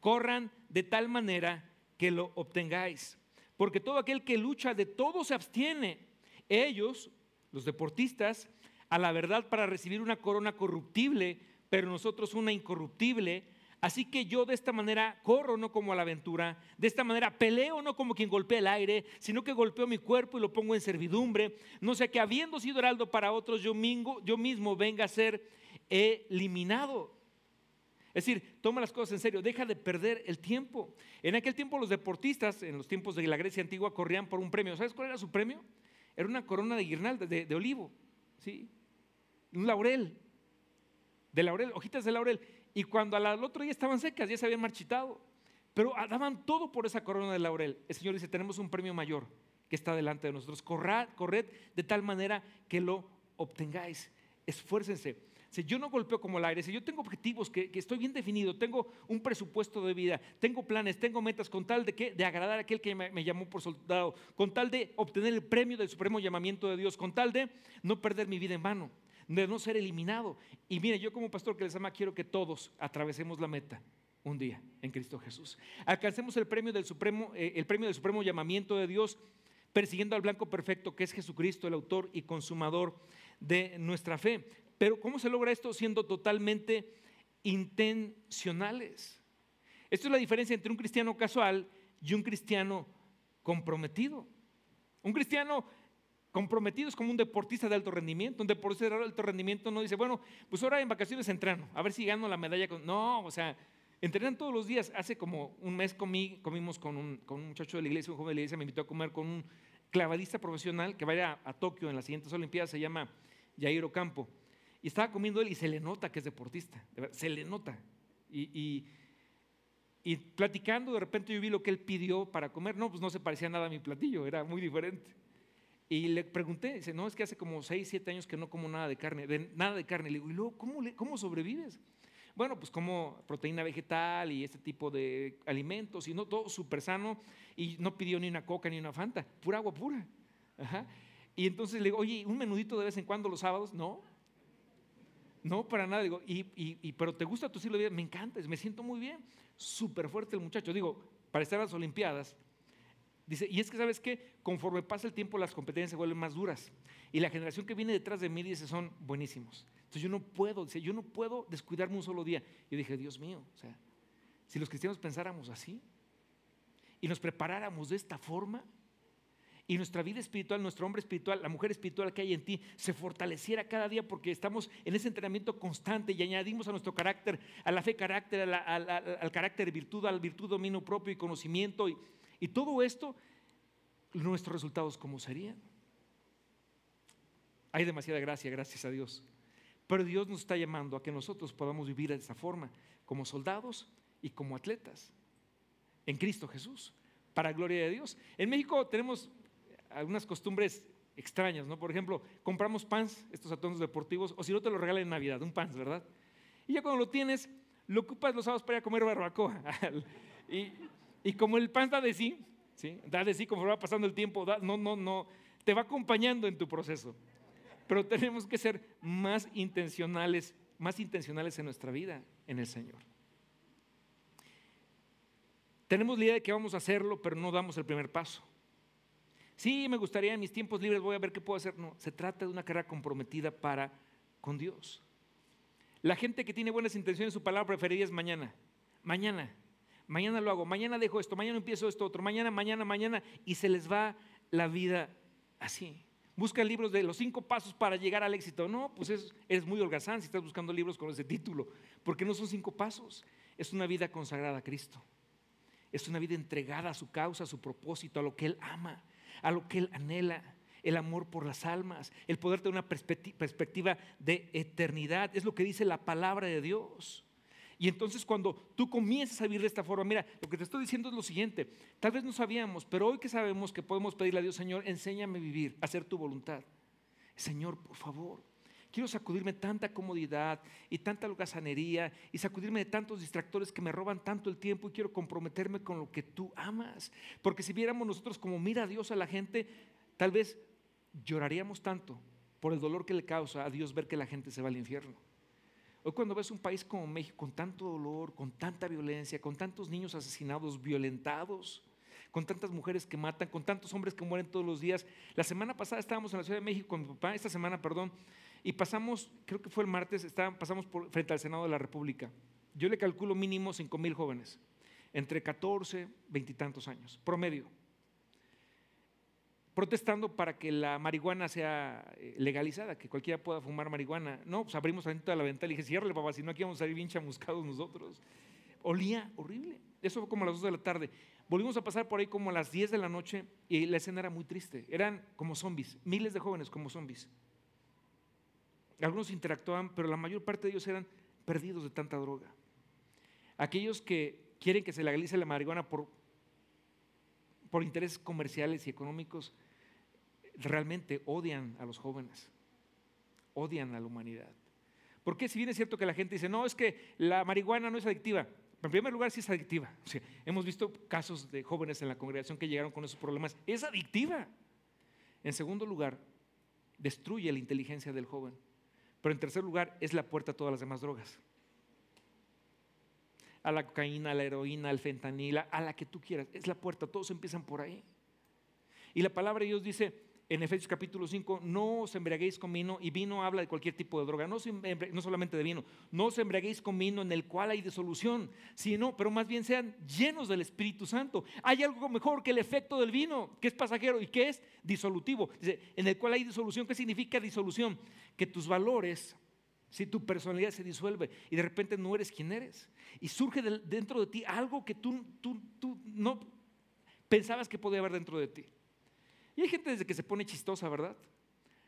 Corran de tal manera que lo obtengáis. Porque todo aquel que lucha de todo se abstiene ellos, los deportistas, a la verdad para recibir una corona corruptible, pero nosotros una incorruptible. Así que yo de esta manera corro no como a la aventura, de esta manera peleo no como quien golpea el aire, sino que golpeo mi cuerpo y lo pongo en servidumbre, no sea que habiendo sido heraldo para otros, yo, yo mismo venga a ser eliminado. Es decir, toma las cosas en serio, deja de perder el tiempo. En aquel tiempo los deportistas, en los tiempos de la Grecia antigua, corrían por un premio. ¿Sabes cuál era su premio? Era una corona de guirnalda, de, olivo, ¿sí? un laurel, de laurel, hojitas de laurel. Y cuando al otro día estaban secas, ya se habían marchitado. Pero daban todo por esa corona de laurel. El Señor dice, tenemos un premio mayor que está delante de nosotros. Corred, corred de tal manera que lo obtengáis. Esfuércense. Si yo no golpeo como el aire, si yo tengo objetivos que, estoy bien definido, tengo un presupuesto de vida, tengo planes, tengo metas con tal de, que, de agradar a aquel que me, llamó por soldado, con tal de obtener el premio del supremo llamamiento de Dios, con tal de no perder mi vida en vano, de no ser eliminado. Y mire, yo como pastor que les ama, quiero que todos atravesemos la meta un día en Cristo Jesús. Alcancemos el premio del supremo, eh, el premio del supremo llamamiento de Dios, persiguiendo al blanco perfecto que es Jesucristo, el autor y consumador de nuestra fe. Pero ¿cómo se logra esto siendo totalmente intencionales? Esto es la diferencia entre un cristiano casual y un cristiano comprometido. Un cristiano comprometido es como un deportista de alto rendimiento. Un deportista de alto rendimiento no dice, bueno, pues ahora en vacaciones entreno, a ver si gano la medalla. No, o sea, entrenan todos los días. Hace como un mes comí, comimos con un, con un muchacho de la iglesia, un joven de la iglesia, me invitó a comer con un clavadista profesional que vaya a, a Tokio en las siguientes Olimpiadas, se llama Jairo Campo. Y estaba comiendo él y se le nota que es deportista, se le nota. Y, y, platicando, de repente yo vi lo que él pidió para comer. No, pues no se parecía nada a mi platillo, era muy diferente. Y le pregunté, dice, no, es que hace como 6, 7 años que no como nada de carne, de, nada de carne. Le digo, ¿y luego cómo, cómo sobrevives? Bueno, pues como proteína vegetal y este tipo de alimentos, y no todo súper sano, y no pidió ni una coca ni una fanta, pura agua pura. Y entonces le digo, oye, ¿un menudito de vez en cuando los sábados? No, no, para nada. Digo, y, pero ¿te gusta tu estilo de vida? Me encanta, me siento muy bien. Súper fuerte el muchacho. Digo, para estar en las Olimpiadas, Dice, y es que sabes que conforme pasa el tiempo las competencias se vuelven más duras. Y la generación que viene detrás de mí dice, son buenísimos. Entonces yo no puedo, dice, yo no puedo descuidarme un solo día. Yo dije, Dios mío, o sea, si los cristianos pensáramos así y nos preparáramos de esta forma, y nuestra vida espiritual, nuestro hombre espiritual, la mujer espiritual que hay en ti, se fortaleciera cada día porque estamos en ese entrenamiento constante y añadimos a nuestro carácter, a la fe carácter, al carácter virtud, al virtud dominio propio y conocimiento. Y, y todo esto, nuestros resultados, ¿cómo serían? Hay demasiada gracia, gracias a Dios. Pero Dios nos está llamando a que nosotros podamos vivir de esa forma, como soldados y como atletas, en Cristo Jesús, para gloria de Dios. En México tenemos algunas costumbres extrañas, ¿no? Por ejemplo, compramos pants, estos atuendos deportivos, o si no te lo regalan en Navidad, un pants, ¿verdad? Y ya cuando lo tienes, lo ocupas los sábados para ir a comer barbacoa. y, como el pants da de sí, ¿sí? Da de sí conforme va pasando el tiempo, no, no, no, te va acompañando en tu proceso. Pero tenemos que ser más intencionales, más intencionales en nuestra vida, en el Señor. Tenemos la idea de que vamos a hacerlo, pero no damos el primer paso. Sí, me gustaría en mis tiempos libres, voy a ver qué puedo hacer. No, se trata de una carrera comprometida para con Dios. La gente que tiene buenas intenciones, su palabra preferida es mañana. Mañana. Mañana lo hago, mañana dejo esto, mañana empiezo esto otro, mañana, mañana, mañana, y se les va la vida así. Buscan libros de los cinco pasos para llegar al éxito. No, pues es, eres muy holgazán si estás buscando libros con ese título, porque no son cinco pasos, es una vida consagrada a Cristo. Es una vida entregada a su causa, a su propósito, a lo que Él ama a lo que Él anhela, el amor por las almas, el poder tener una perspectiva de eternidad. Es lo que dice la palabra de Dios. Y entonces cuando tú comienzas a vivir de esta forma, mira, lo que te estoy diciendo es lo siguiente, tal vez no sabíamos, pero hoy que sabemos que podemos pedirle a Dios, Señor, enséñame a vivir, a hacer tu voluntad. Señor, por favor, quiero sacudirme tanta comodidad y tanta holgazanería y sacudirme de tantos distractores que me roban tanto el tiempo y quiero comprometerme con lo que tú amas. Porque si viéramos nosotros como mira a Dios a la gente, tal vez lloraríamos tanto por el dolor que le causa a Dios ver que la gente se va al infierno. Hoy cuando ves un país como México con tanto dolor, con tanta violencia, con tantos niños asesinados, violentados, con tantas mujeres que matan, con tantos hombres que mueren todos los días. La semana pasada estábamos en la Ciudad de México con mi papá, esta semana, perdón, y pasamos, creo que fue el martes, pasamos por, frente al Senado de la República. Yo le calculo mínimo 5 mil jóvenes, entre 14, 20 y tantos años, promedio, protestando para que la marihuana sea eh, legalizada, que cualquiera pueda fumar marihuana. No, pues abrimos de la ventana y dije, ciérrale papá, si no aquí vamos a salir bien chamuscados nosotros. Olía horrible. Eso fue como las 2 de la tarde. Volvimos a pasar por ahí como a las 10 de la noche y la escena era muy triste. Eran como zombies, miles de jóvenes como zombies. Algunos interactuaban, pero la mayor parte de ellos eran perdidos de tanta droga. Aquellos que quieren que se legalice la marihuana por, por intereses comerciales y económicos, realmente odian a los jóvenes, odian a la humanidad. Porque si bien es cierto que la gente dice, no, es que la marihuana no es adictiva. En primer lugar, sí es adictiva. hemos visto casos de jóvenes en la congregación que llegaron con esos problemas. Es adictiva. En segundo lugar, destruye la inteligencia del joven. Pero en tercer lugar, es la puerta a todas las demás drogas. A la cocaína, a la heroína, al fentanil, a la que tú quieras. Es la puerta, todos empiezan por ahí. Y la palabra de Dios dice, en Efesios capítulo 5, no os embriaguéis con vino, y vino habla de cualquier tipo de droga, no, no, solamente de vino, no os embriaguéis con vino en el cual hay disolución, sino, pero más bien sean llenos del Espíritu Santo. Hay algo mejor que el efecto del vino, que es pasajero y que es disolutivo. Dice, en el cual hay disolución, ¿qué significa disolución? Que tus valores, si tu personalidad se disuelve y de repente no eres quien eres, y surge dentro de ti algo que tú, tú, tú no pensabas que podía haber dentro de ti. Y hay gente desde que se pone chistosa, ¿verdad?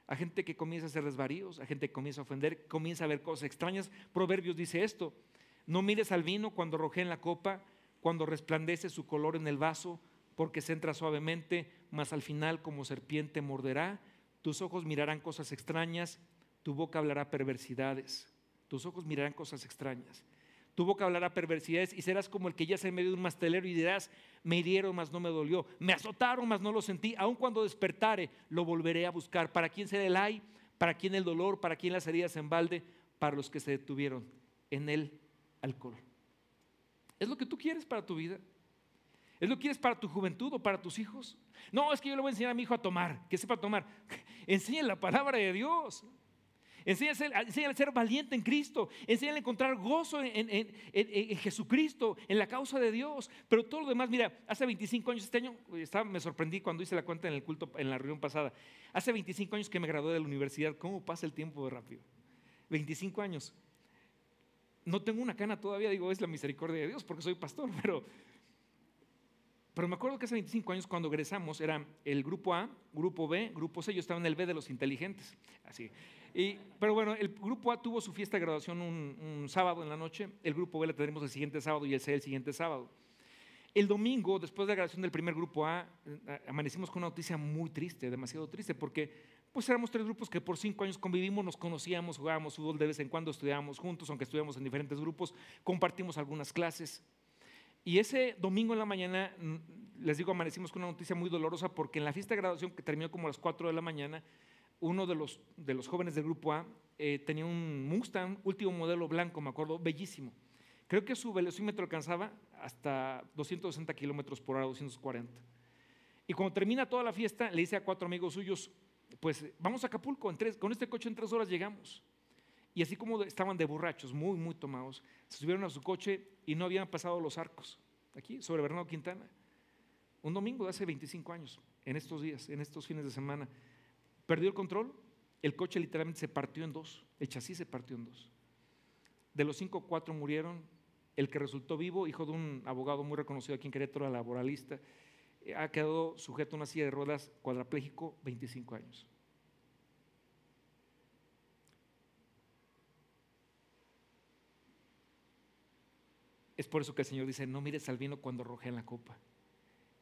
Hay gente que comienza a hacer desvaríos, hay gente que comienza a ofender, comienza a ver cosas extrañas. Proverbios dice esto, no mires al vino cuando rojea en la copa, cuando resplandece su color en el vaso, porque se entra suavemente, mas al final como serpiente morderá, tus ojos mirarán cosas extrañas, tu boca hablará perversidades, tus ojos mirarán cosas extrañas. Tu boca hablará perversidades y serás como el que ya se en medio de un mastelero y dirás, me hirieron, mas no me dolió, me azotaron, mas no lo sentí, aun cuando despertare, lo volveré a buscar. ¿Para quién será el ay? ¿Para quién el dolor? ¿Para quién las heridas en balde? Para los que se detuvieron en el alcohol. ¿Es lo que tú quieres para tu vida? ¿Es lo que quieres para tu juventud o para tus hijos? No, es que yo le voy a enseñar a mi hijo a tomar, que sepa tomar. Enseña la palabra de Dios. Enséñale, a ser valiente en Cristo. Enséñale a encontrar gozo en, Jesucristo, en la causa de Dios. Pero todo lo demás, mira, hace 25 años, este año, me sorprendí cuando hice la cuenta en el culto, en la reunión pasada. Hace 25 años que me gradué de la universidad. ¿Cómo pasa el tiempo rápido? 25 años. No tengo una cana todavía, digo, es la misericordia de Dios porque soy pastor, pero pero me acuerdo que hace 25 años cuando egresamos era el grupo A, grupo B, grupo C, yo estaba en el B de los inteligentes. Así. Y, pero bueno, el grupo A tuvo su fiesta de graduación un, sábado en la noche, el grupo B la tendremos el siguiente sábado y el C el siguiente sábado. El domingo, después de la graduación del primer grupo A, eh, amanecimos con una noticia muy triste, demasiado triste, porque pues éramos tres grupos que por cinco años convivimos, nos conocíamos, jugábamos fútbol de vez en cuando, estudiábamos juntos, aunque estudiamos en diferentes grupos, compartimos algunas clases. Y ese domingo en la mañana, mm, les digo, amanecimos con una noticia muy dolorosa porque en la fiesta de graduación que terminó como a las 4 de la mañana, uno de los, de los jóvenes del grupo A eh, tenía un Mustang, último modelo blanco, me acuerdo, bellísimo. Creo que su velocímetro alcanzaba hasta 260 kilómetros por hora, 240. Y cuando termina toda la fiesta, le dice a cuatro amigos suyos, pues vamos a Acapulco, con este coche en tres horas llegamos. Y así como estaban de borrachos, muy, muy tomados, se subieron a su coche y no habían pasado los arcos, aquí, sobre Bernardo Quintana. Un domingo de hace 25 años, en estos días, en estos fines de semana, perdió el control, el coche literalmente se partió en dos, el chasis se partió en dos. De los cinco, cuatro murieron, el que resultó vivo, hijo de un abogado muy reconocido aquí en Querétaro, laboralista, eh, ha quedado sujeto a una silla de ruedas cuadrapléjico 25 años. Es por eso que el Señor dice, no mires al vino cuando rojea en la copa,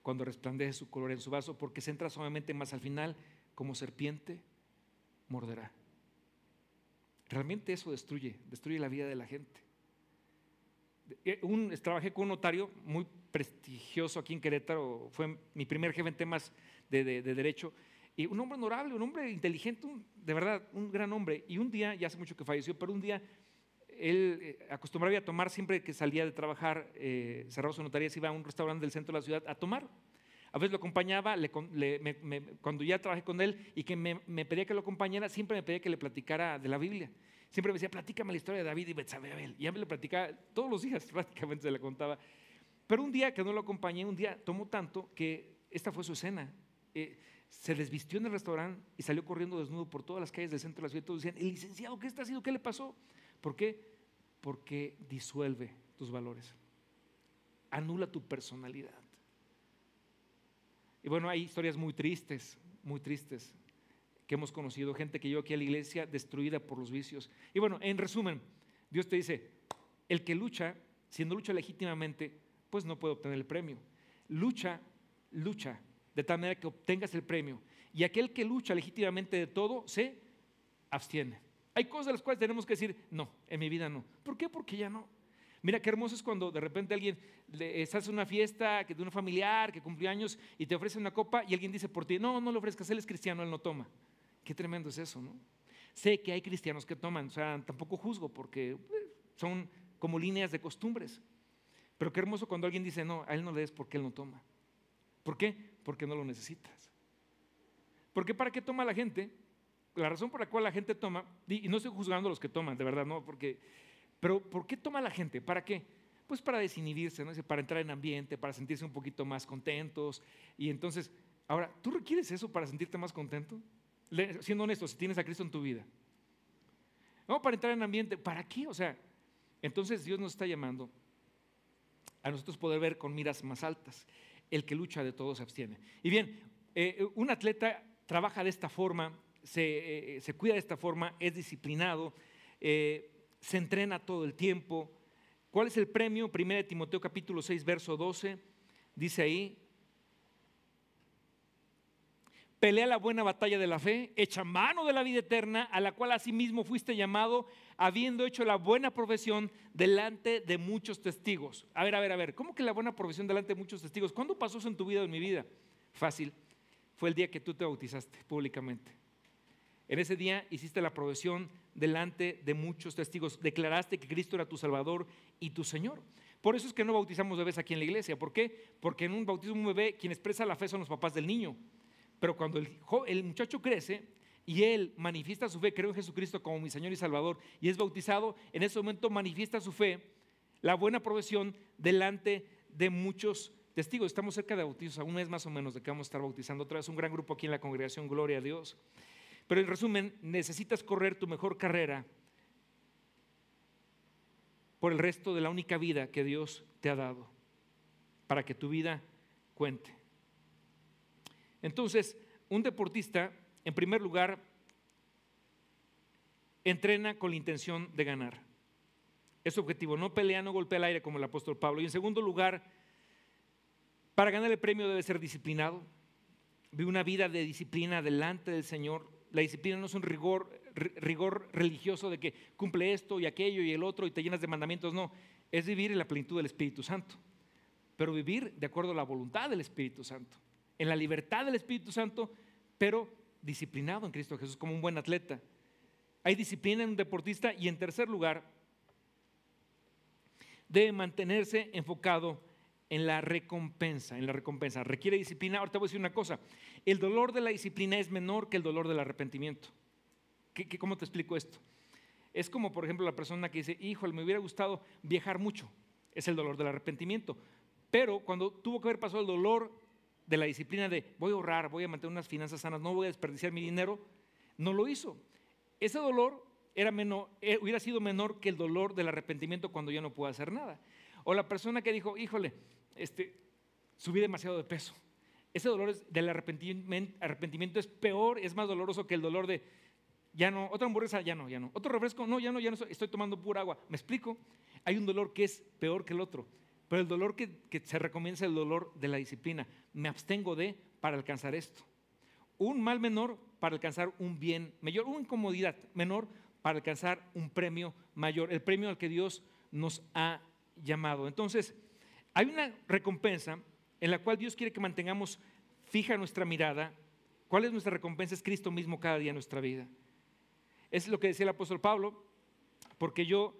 cuando resplandece su color en su vaso, porque se entra suavemente más al final, como serpiente, morderá. Realmente eso destruye, destruye la vida de la gente. Eh, un, trabajé con un notario muy prestigioso aquí en Querétaro, fue mi primer jefe en temas de, de derecho, y un hombre honorable, un hombre inteligente, de verdad, un gran hombre. Y un día, ya hace mucho que falleció, pero un día él eh, acostumbraba a tomar siempre que salía de trabajar, eh, cerrado su notaría, se iba a un restaurante del centro de la ciudad a tomar. A veces lo acompañaba, cuando ya trabajé con él y que me, pedía que lo acompañara, siempre me pedía que le platicara de la Biblia. Siempre me decía, platícame la historia de David y Betsabé. Y ya me lo platicaba todos los días, prácticamente se le contaba. Pero un día que no lo acompañé, un día tomó tanto que esta fue su escena. Eh, se desvistió en el restaurante y salió corriendo desnudo por todas las calles del centro de la ciudad. Todos decían, el licenciado, ¿qué está haciendo? ¿Qué le pasó? ¿Por qué? Porque disuelve tus valores, anula tu personalidad. Y bueno, hay historias muy tristes, muy tristes, que hemos conocido, gente que llegó aquí a la iglesia destruida por los vicios. Y bueno, en resumen, Dios te dice, el que lucha, si no lucha legítimamente, pues no puede obtener el premio. Lucha, lucha, de tal manera que obtengas el premio. Y aquel que lucha legítimamente de todo, se abstiene. Hay cosas de las cuales tenemos que decir, no, en mi vida no. ¿Por qué? Porque ya no. Mira qué hermoso es cuando de repente alguien le, estás en una fiesta de un familiar que cumplió años y te ofrece una copa y alguien dice por ti, no, no le ofrezcas, él es cristiano, él no toma. Qué tremendo es eso, ¿no? Sé que hay cristianos que toman, o sea, tampoco juzgo porque eh, son como líneas de costumbres. Pero qué hermoso cuando alguien dice, no, a él no le des porque él no toma. ¿Por qué? Porque no lo necesitas. Porque para qué toma la gente? La razón por la cual la gente toma, y no estoy juzgando a los que toman, de verdad, no, porque, pero ¿por qué toma la gente? ¿Para qué? Pues para desinhibirse, ¿no? para entrar en ambiente, para sentirse un poquito más contentos. Y entonces, ahora, ¿tú requieres eso para sentirte más contento? siendo honesto, si tienes a Cristo en tu vida. No, para entrar en ambiente, ¿para qué? O sea, entonces Dios nos está llamando a nosotros poder ver con miras más altas. El que lucha de todo se abstiene. Y bien, eh, un atleta trabaja de esta forma eh, se, cuida de esta forma, es disciplinado, eh, se entrena todo el tiempo. ¿Cuál es el premio? 1 Timoteo capítulo 6, verso 12, dice ahí, pelea la buena batalla de la fe, echa mano de la vida eterna, a la cual asimismo fuiste llamado, habiendo hecho la buena profesión delante de muchos testigos. A ver, a ver, a ver, ¿cómo que la buena profesión delante de muchos testigos? ¿Cuándo pasó eso en tu vida o en mi vida? Fácil, fue el día que tú te bautizaste públicamente. En ese día hiciste la profesión delante de muchos testigos. Declaraste que Cristo era tu Salvador y tu Señor. Por eso es que no bautizamos bebés aquí en la iglesia. ¿Por qué? Porque en un bautismo un bebé, quien expresa la fe son los papás del niño. Pero cuando el, muchacho crece y él manifiesta su fe, creo en Jesucristo como mi Señor y Salvador, y es bautizado, en ese momento manifiesta su fe, la buena profesión delante de muchos testigos. Estamos cerca de bautizos, a un más o menos de que vamos a estar bautizando otra vez un gran grupo aquí en la congregación, gloria a Dios. Pero en resumen, necesitas correr tu mejor carrera por el resto de la única vida que Dios te ha dado, para que tu vida cuente. Entonces, un deportista, en primer lugar, entrena con la intención de ganar. Es objetivo, no pelea, no golpea el aire como el apóstol Pablo. Y en segundo lugar, para ganar el premio debe ser disciplinado. Vive una vida de disciplina delante del Señor. La disciplina no es un rigor, rigor religioso de que cumple esto y aquello y el otro y te llenas de mandamientos. No, es vivir en la plenitud del Espíritu Santo. Pero vivir de acuerdo a la voluntad del Espíritu Santo. En la libertad del Espíritu Santo, pero disciplinado en Cristo Jesús como un buen atleta. Hay disciplina en un deportista y en tercer lugar, debe mantenerse enfocado en la recompensa, en la recompensa. Requiere disciplina. Ahora te voy a decir una cosa. El dolor de la disciplina es menor que el dolor del arrepentimiento. ¿Qué, cómo te explico esto? Es como, por ejemplo, la persona que dice, híjole, me hubiera gustado viajar mucho. Es el dolor del arrepentimiento. Pero cuando tuvo que haber pasado el dolor de la disciplina de voy a ahorrar, voy a mantener unas finanzas sanas, no voy a desperdiciar mi dinero, no lo hizo. Ese dolor era menor, eh, hubiera sido menor que el dolor del arrepentimiento cuando ya no puedo hacer nada. O la persona que dijo, híjole, este, subí demasiado de peso. Ese dolor del arrepentimiento, es peor, es más doloroso que el dolor de, ya no, otra hamburguesa, ya no, ya no. Otro refresco, no, ya no, ya no, estoy, tomando pura agua. ¿Me explico? Hay un dolor que es peor que el otro. Pero el dolor que, que se recomienza es el dolor de la disciplina. Me abstengo de para alcanzar esto. Un mal menor para alcanzar un bien mayor. Una incomodidad menor para alcanzar un premio mayor. El premio al que Dios nos ha llamado. Entonces, hay una recompensa en la cual Dios quiere que mantengamos fija nuestra mirada. ¿Cuál es nuestra recompensa? Es Cristo mismo cada día en nuestra vida. Es lo que decía el apóstol Pablo, porque yo,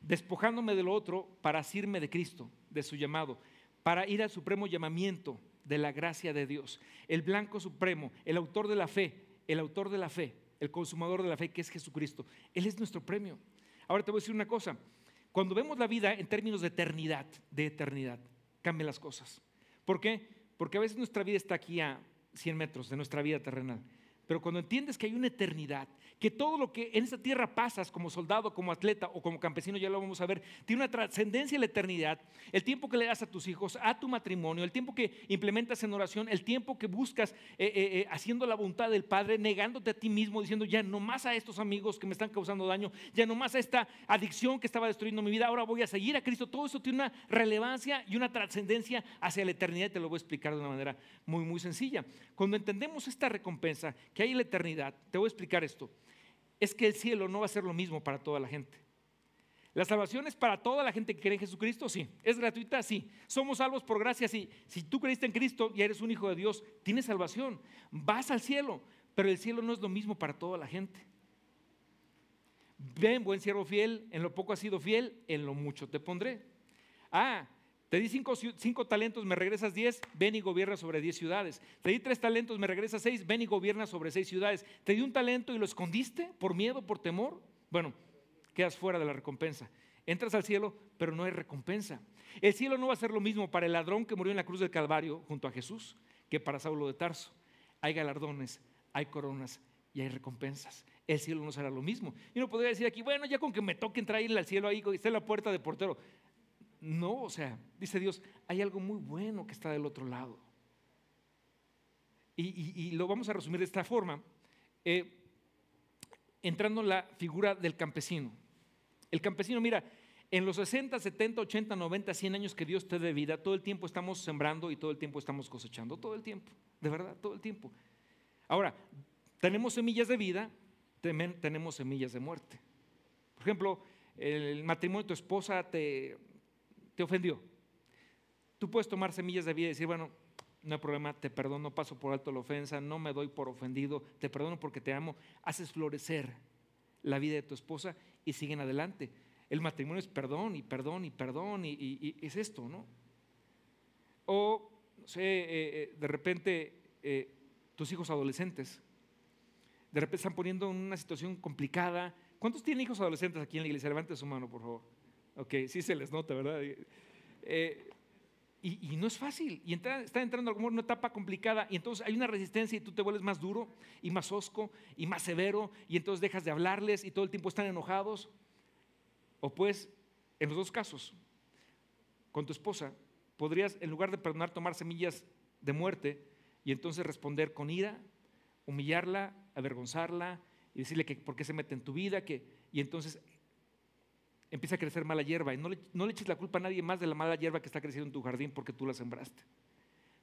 despojándome de lo otro para asirme de Cristo, de su llamado, para ir al supremo llamamiento de la gracia de Dios, el blanco supremo, el autor de la fe, el autor de la fe, el consumador de la fe, que es Jesucristo. Él es nuestro premio. Ahora te voy a decir una cosa, cuando vemos la vida en términos de eternidad, de eternidad, cambian las cosas. ¿Por qué? Porque a veces nuestra vida está aquí a 100 metros de nuestra vida terrenal. Pero cuando entiendes que hay una eternidad, que todo lo que en esta tierra pasas como soldado, como atleta o como campesino, ya lo vamos a ver, tiene una trascendencia en la eternidad, el tiempo que le das a tus hijos, a tu matrimonio, el tiempo que implementas en oración, el tiempo que buscas eh, eh, eh, haciendo la voluntad del Padre, negándote a ti mismo, diciendo ya no más a estos amigos que me están causando daño, ya no más a esta adicción que estaba destruyendo mi vida, ahora voy a seguir a Cristo. Todo eso tiene una relevancia y una trascendencia hacia la eternidad, te lo voy a explicar de una manera muy, muy sencilla. Cuando entendemos esta recompensa, que hay en la eternidad, te voy a explicar esto, es que el cielo no va a ser lo mismo para toda la gente. La salvación es para toda la gente que cree en Jesucristo, sí. Es gratuita, sí. Somos salvos por gracia, sí. Si tú creíste en Cristo y eres un hijo de Dios, tienes salvación. Vas al cielo, pero el cielo no es lo mismo para toda la gente. Ven, buen siervo fiel, en lo poco has sido fiel, en lo mucho te pondré. Ah, te di cinco, talentos, me regresas diez, ven y gobierna sobre diez ciudades. Te di tres talentos, me regresas seis, ven y gobierna sobre seis ciudades. Te di un talento y lo escondiste por miedo, por temor. Bueno, quedas fuera de la recompensa. Entras al cielo, pero no hay recompensa. El cielo no va a ser lo mismo para el ladrón que murió en la cruz del Calvario junto a Jesús que para Saulo de Tarso. Hay galardones, hay coronas y hay recompensas. El cielo no será lo mismo. Y uno podría decir aquí, bueno, ya con que me toque entrar al cielo ahí, está en la puerta de portero. No, o sea, dice Dios, hay algo muy bueno que está del otro lado. Y, lo vamos a resumir de esta forma, eh, entrando en la figura del campesino. El campesino, mira, en los 60, 70, 80, 90, 100 años que Dios te dé vida, todo el tiempo estamos sembrando y todo el tiempo estamos cosechando, todo el tiempo, de verdad, todo el tiempo. Ahora, tenemos semillas de vida, tenemos semillas de muerte. Por ejemplo, el matrimonio de tu esposa te te ofendió. Tú puedes tomar semillas de vida y decir, bueno, no hay problema, te perdono, paso por alto la ofensa, no me doy por ofendido, te perdono porque te amo, haces florecer la vida de tu esposa y siguen adelante. el matrimonio es perdón y perdón y perdón y, es esto, ¿no? O, no sé, eh, eh, de repente eh, tus hijos adolescentes, de repente están poniendo en una situación complicada. ¿Cuántos tienen hijos adolescentes aquí en la iglesia? Levante su mano, por favor. Ok, sí se les nota, ¿verdad? y, no es fácil. Y entra, está entrando a una etapa complicada. Y entonces hay una resistencia y tú te vuelves más duro y más osco y más severo. Y entonces dejas de hablarles y todo el tiempo están enojados. O pues, en los dos casos, con tu esposa, podrías, en lugar de perdonar, tomar semillas de muerte y entonces responder con ira, humillarla, avergonzarla y decirle que por qué se mete en tu vida, que, y entonces empieza a crecer mala hierba. Y no le, no le eches la culpa a nadie más de la mala hierba que está creciendo en tu jardín porque tú la sembraste.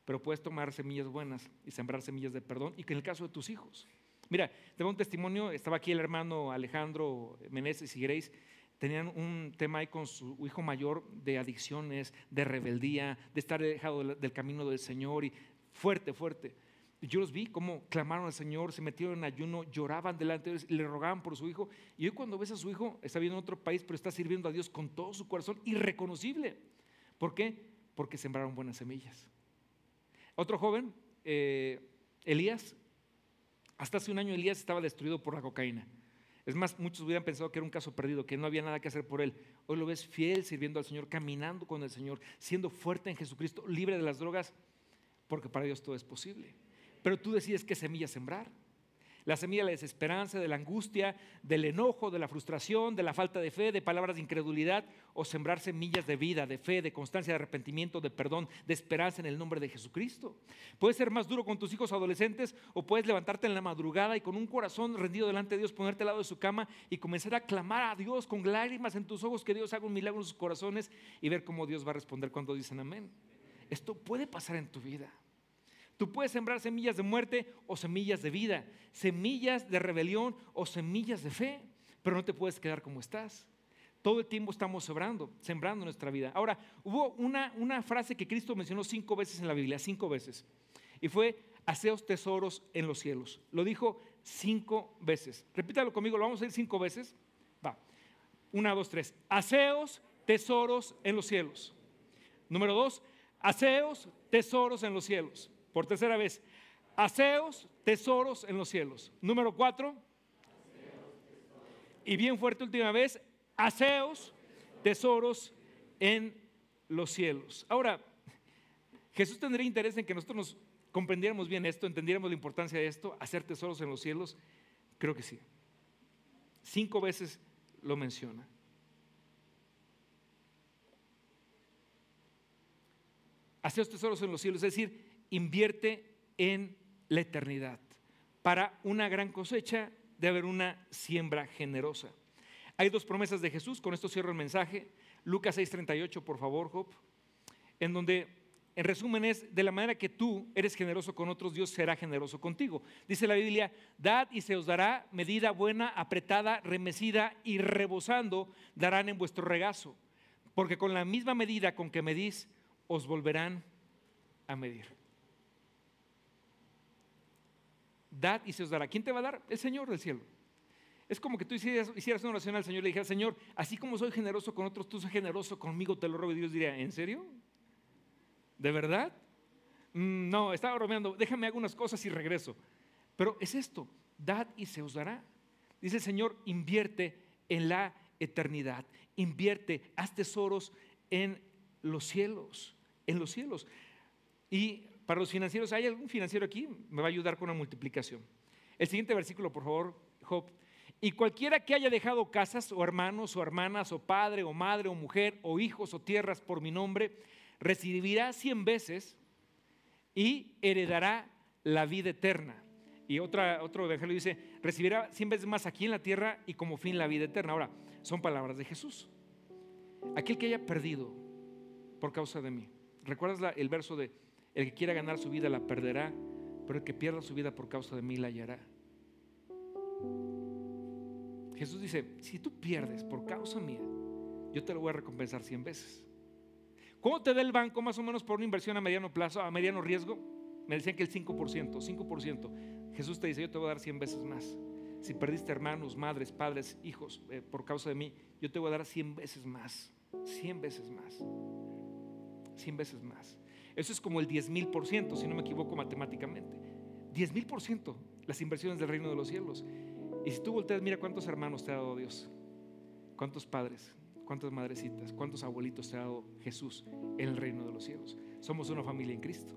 Pero puedes tomar semillas buenas y sembrar semillas de perdón, y que en el caso de tus hijos. Mira, tengo un testimonio, estaba aquí el hermano Alejandro Meneses y Grace, tenían un tema ahí con su hijo mayor de adicciones, de rebeldía, de estar dejado del camino del Señor y fuerte, fuerte. Yo los vi cómo clamaron al Señor, se metieron en ayuno, lloraban delante de Dios, le rogaban por su hijo. Y hoy cuando ves a su hijo, está viviendo en otro país, pero está sirviendo a Dios con todo su corazón, irreconocible. ¿Por qué? Porque sembraron buenas semillas. Otro joven, eh, Elías, hasta hace un año Elías estaba destruido por la cocaína. Es más, muchos hubieran pensado que era un caso perdido, que no había nada que hacer por él. Hoy lo ves fiel, sirviendo al Señor, caminando con el Señor, siendo fuerte en Jesucristo, libre de las drogas, porque para Dios todo es posible. Pero tú decides qué semilla sembrar. La semilla de la desesperanza, de la angustia, del enojo, de la frustración, de la falta de fe, de palabras de incredulidad, o sembrar semillas de vida, de fe, de constancia, de arrepentimiento, de perdón, de esperanza en el nombre de Jesucristo. Puedes ser más duro con tus hijos adolescentes o puedes levantarte en la madrugada y con un corazón rendido delante de Dios, ponerte al lado de su cama y comenzar a clamar a Dios con lágrimas en tus ojos que Dios haga un milagro en sus corazones y ver cómo Dios va a responder cuando dicen amén. Esto puede pasar en tu vida. Tú puedes sembrar semillas de muerte o semillas de vida, semillas de rebelión o semillas de fe, pero no te puedes quedar como estás. Todo el tiempo estamos sembrando, sembrando nuestra vida. Ahora, hubo una, una frase que Cristo mencionó cinco veces en la Biblia, cinco veces, y fue, haceos tesoros en los cielos. Lo dijo cinco veces. Repítalo conmigo, lo vamos a decir cinco veces. Va. Una, dos, tres. Haceos tesoros en los cielos. Número dos, haceos tesoros en los cielos. Por tercera vez, aseos, tesoros en los cielos. Número cuatro, y bien fuerte última vez, aseos, tesoros en los cielos. Ahora, Jesús tendría interés en que nosotros nos comprendiéramos bien esto, entendiéramos la importancia de esto, hacer tesoros en los cielos. Creo que sí. Cinco veces lo menciona. Hacer tesoros en los cielos, es decir, invierte en la eternidad. Para una gran cosecha debe haber una siembra generosa. Hay dos promesas de Jesús, con esto cierro el mensaje. Lucas 6:38, por favor, Job, en donde en resumen es, de la manera que tú eres generoso con otros, Dios será generoso contigo. Dice la Biblia, dad y se os dará medida buena, apretada, remecida y rebosando, darán en vuestro regazo. Porque con la misma medida con que medís, os volverán a medir. Dad y se os dará. ¿Quién te va a dar? El Señor del cielo. Es como que tú hicieras, una oración al Señor y le dijeras, Señor, así como soy generoso con otros, tú soy generoso conmigo, te lo ruego. Y Dios diría, ¿en serio? ¿De verdad? Mm, no, estaba bromeando, déjame algunas cosas y regreso. Pero es esto, dad y se os dará. Dice el Señor, invierte en la eternidad, invierte, haz tesoros en los cielos, en los cielos. Y para los financieros, ¿hay algún financiero aquí? Me va a ayudar con una multiplicación. El siguiente versículo, por favor, Job. Y cualquiera que haya dejado casas o hermanos o hermanas o padre o madre o mujer o hijos o tierras por mi nombre, recibirá cien veces y heredará la vida eterna. Y otra, otro evangelio dice, recibirá cien veces más aquí en la tierra y como fin la vida eterna. Ahora, son palabras de Jesús. Aquel que haya perdido por causa de mí. ¿Recuerdas el verso de el que quiera ganar su vida la perderá, pero el que pierda su vida por causa de mí la hallará. Jesús dice, si tú pierdes por causa mía, yo te lo voy a recompensar cien veces. ¿Cómo te da el banco más o menos por una inversión a mediano plazo, a mediano riesgo? Me decían que el 5%, 5%. Jesús te dice, yo te voy a dar 100 veces más. si perdiste hermanos, madres, padres, hijos eh, por causa de mí, yo te voy a dar 100 veces más, 100 veces más, 100 veces más. Eso es como el 10 mil por ciento, si no me equivoco matemáticamente. 10 mil por ciento las inversiones del reino de los cielos. Y si tú volteas, mira cuántos hermanos te ha dado Dios, cuántos padres, cuántas madrecitas, cuántos abuelitos te ha dado Jesús en el reino de los cielos. Somos una familia en Cristo.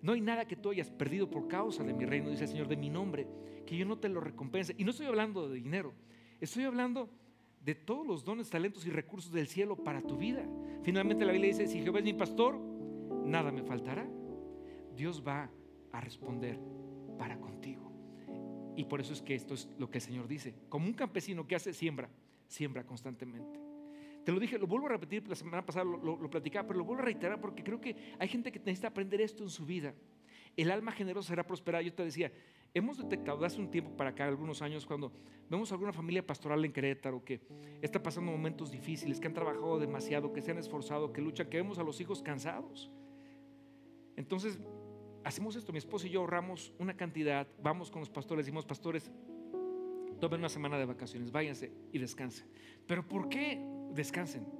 No hay nada que tú hayas perdido por causa de mi reino, dice el Señor, de mi nombre, que yo no te lo recompense. Y no estoy hablando de dinero, estoy hablando de todos los dones, talentos y recursos del cielo para tu vida. Finalmente la Biblia dice, si Jehová es mi pastor, nada me faltará. Dios va a responder para contigo. Y por eso es que esto es lo que el Señor dice. Como un campesino que hace siembra, siembra constantemente. Te lo dije, lo vuelvo a repetir, la semana pasada lo, platicaba, pero lo vuelvo a reiterar porque creo que hay gente que necesita aprender esto en su vida. El alma generosa será prosperada. Yo te decía, hemos detectado hace un tiempo para acá, algunos años, cuando vemos alguna familia pastoral en Querétaro que está pasando momentos difíciles, que han trabajado demasiado, que se han esforzado, que luchan, que vemos a los hijos cansados. Entonces, hacemos esto, mi esposo y yo ahorramos una cantidad, vamos con los pastores, decimos, pastores, tomen una semana de vacaciones, váyanse y descansen. Pero ¿por qué descansen?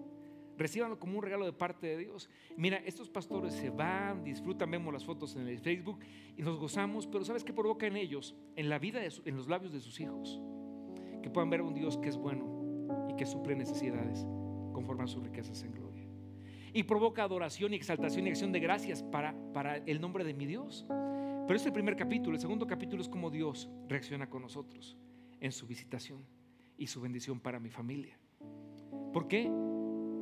Recíbanlo como un regalo de parte de Dios. Mira, estos pastores se van, disfrutan, vemos las fotos en el Facebook y nos gozamos, pero ¿sabes qué provoca en ellos? En la vida, en los labios de sus hijos. Que puedan ver a un Dios que es bueno y que suple necesidades conforme a sus riquezas en gloria. Y provoca adoración y exaltación y acción de gracias para, para el nombre de mi Dios. Pero es el primer capítulo. El segundo capítulo es cómo Dios reacciona con nosotros en su visitación y su bendición para mi familia. ¿Por qué?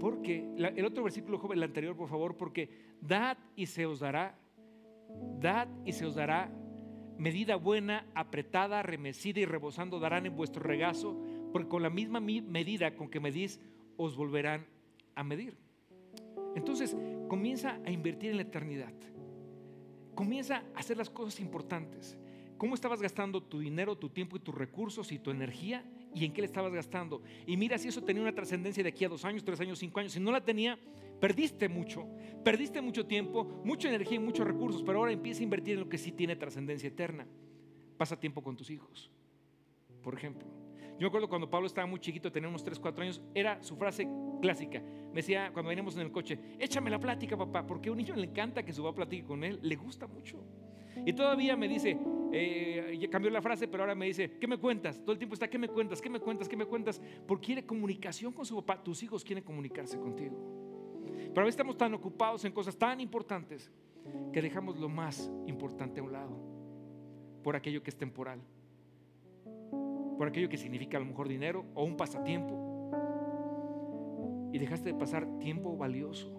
Porque el otro versículo joven, el anterior, por favor, porque dad y se os dará, dad y se os dará medida buena, apretada, remecida y rebosando darán en vuestro regazo, porque con la misma medida con que medís os volverán a medir. Entonces comienza a invertir en la eternidad. Comienza a hacer las cosas importantes. ¿Cómo estabas gastando tu dinero, tu tiempo y tus recursos y tu energía? ¿Y en qué le estabas gastando? Y mira si eso tenía una trascendencia de aquí a dos años, tres años, cinco años. Si no la tenía, perdiste mucho. Perdiste mucho tiempo, mucha energía y muchos recursos. Pero ahora empieza a invertir en lo que sí tiene trascendencia eterna. Pasa tiempo con tus hijos, por ejemplo. Yo me acuerdo cuando Pablo estaba muy chiquito, tenía unos 3, 4 años, era su frase clásica. Me decía cuando veníamos en el coche, échame la plática, papá, porque a un niño le encanta que su papá platique con él, le gusta mucho. Y todavía me dice, eh, cambió la frase, pero ahora me dice, ¿qué me cuentas? Todo el tiempo está, ¿qué me cuentas? ¿Qué me cuentas? ¿Qué me cuentas? Porque quiere comunicación con su papá. Tus hijos quieren comunicarse contigo. Pero a veces estamos tan ocupados en cosas tan importantes que dejamos lo más importante a un lado por aquello que es temporal, por aquello que significa a lo mejor dinero o un pasatiempo. Y dejaste de pasar tiempo valioso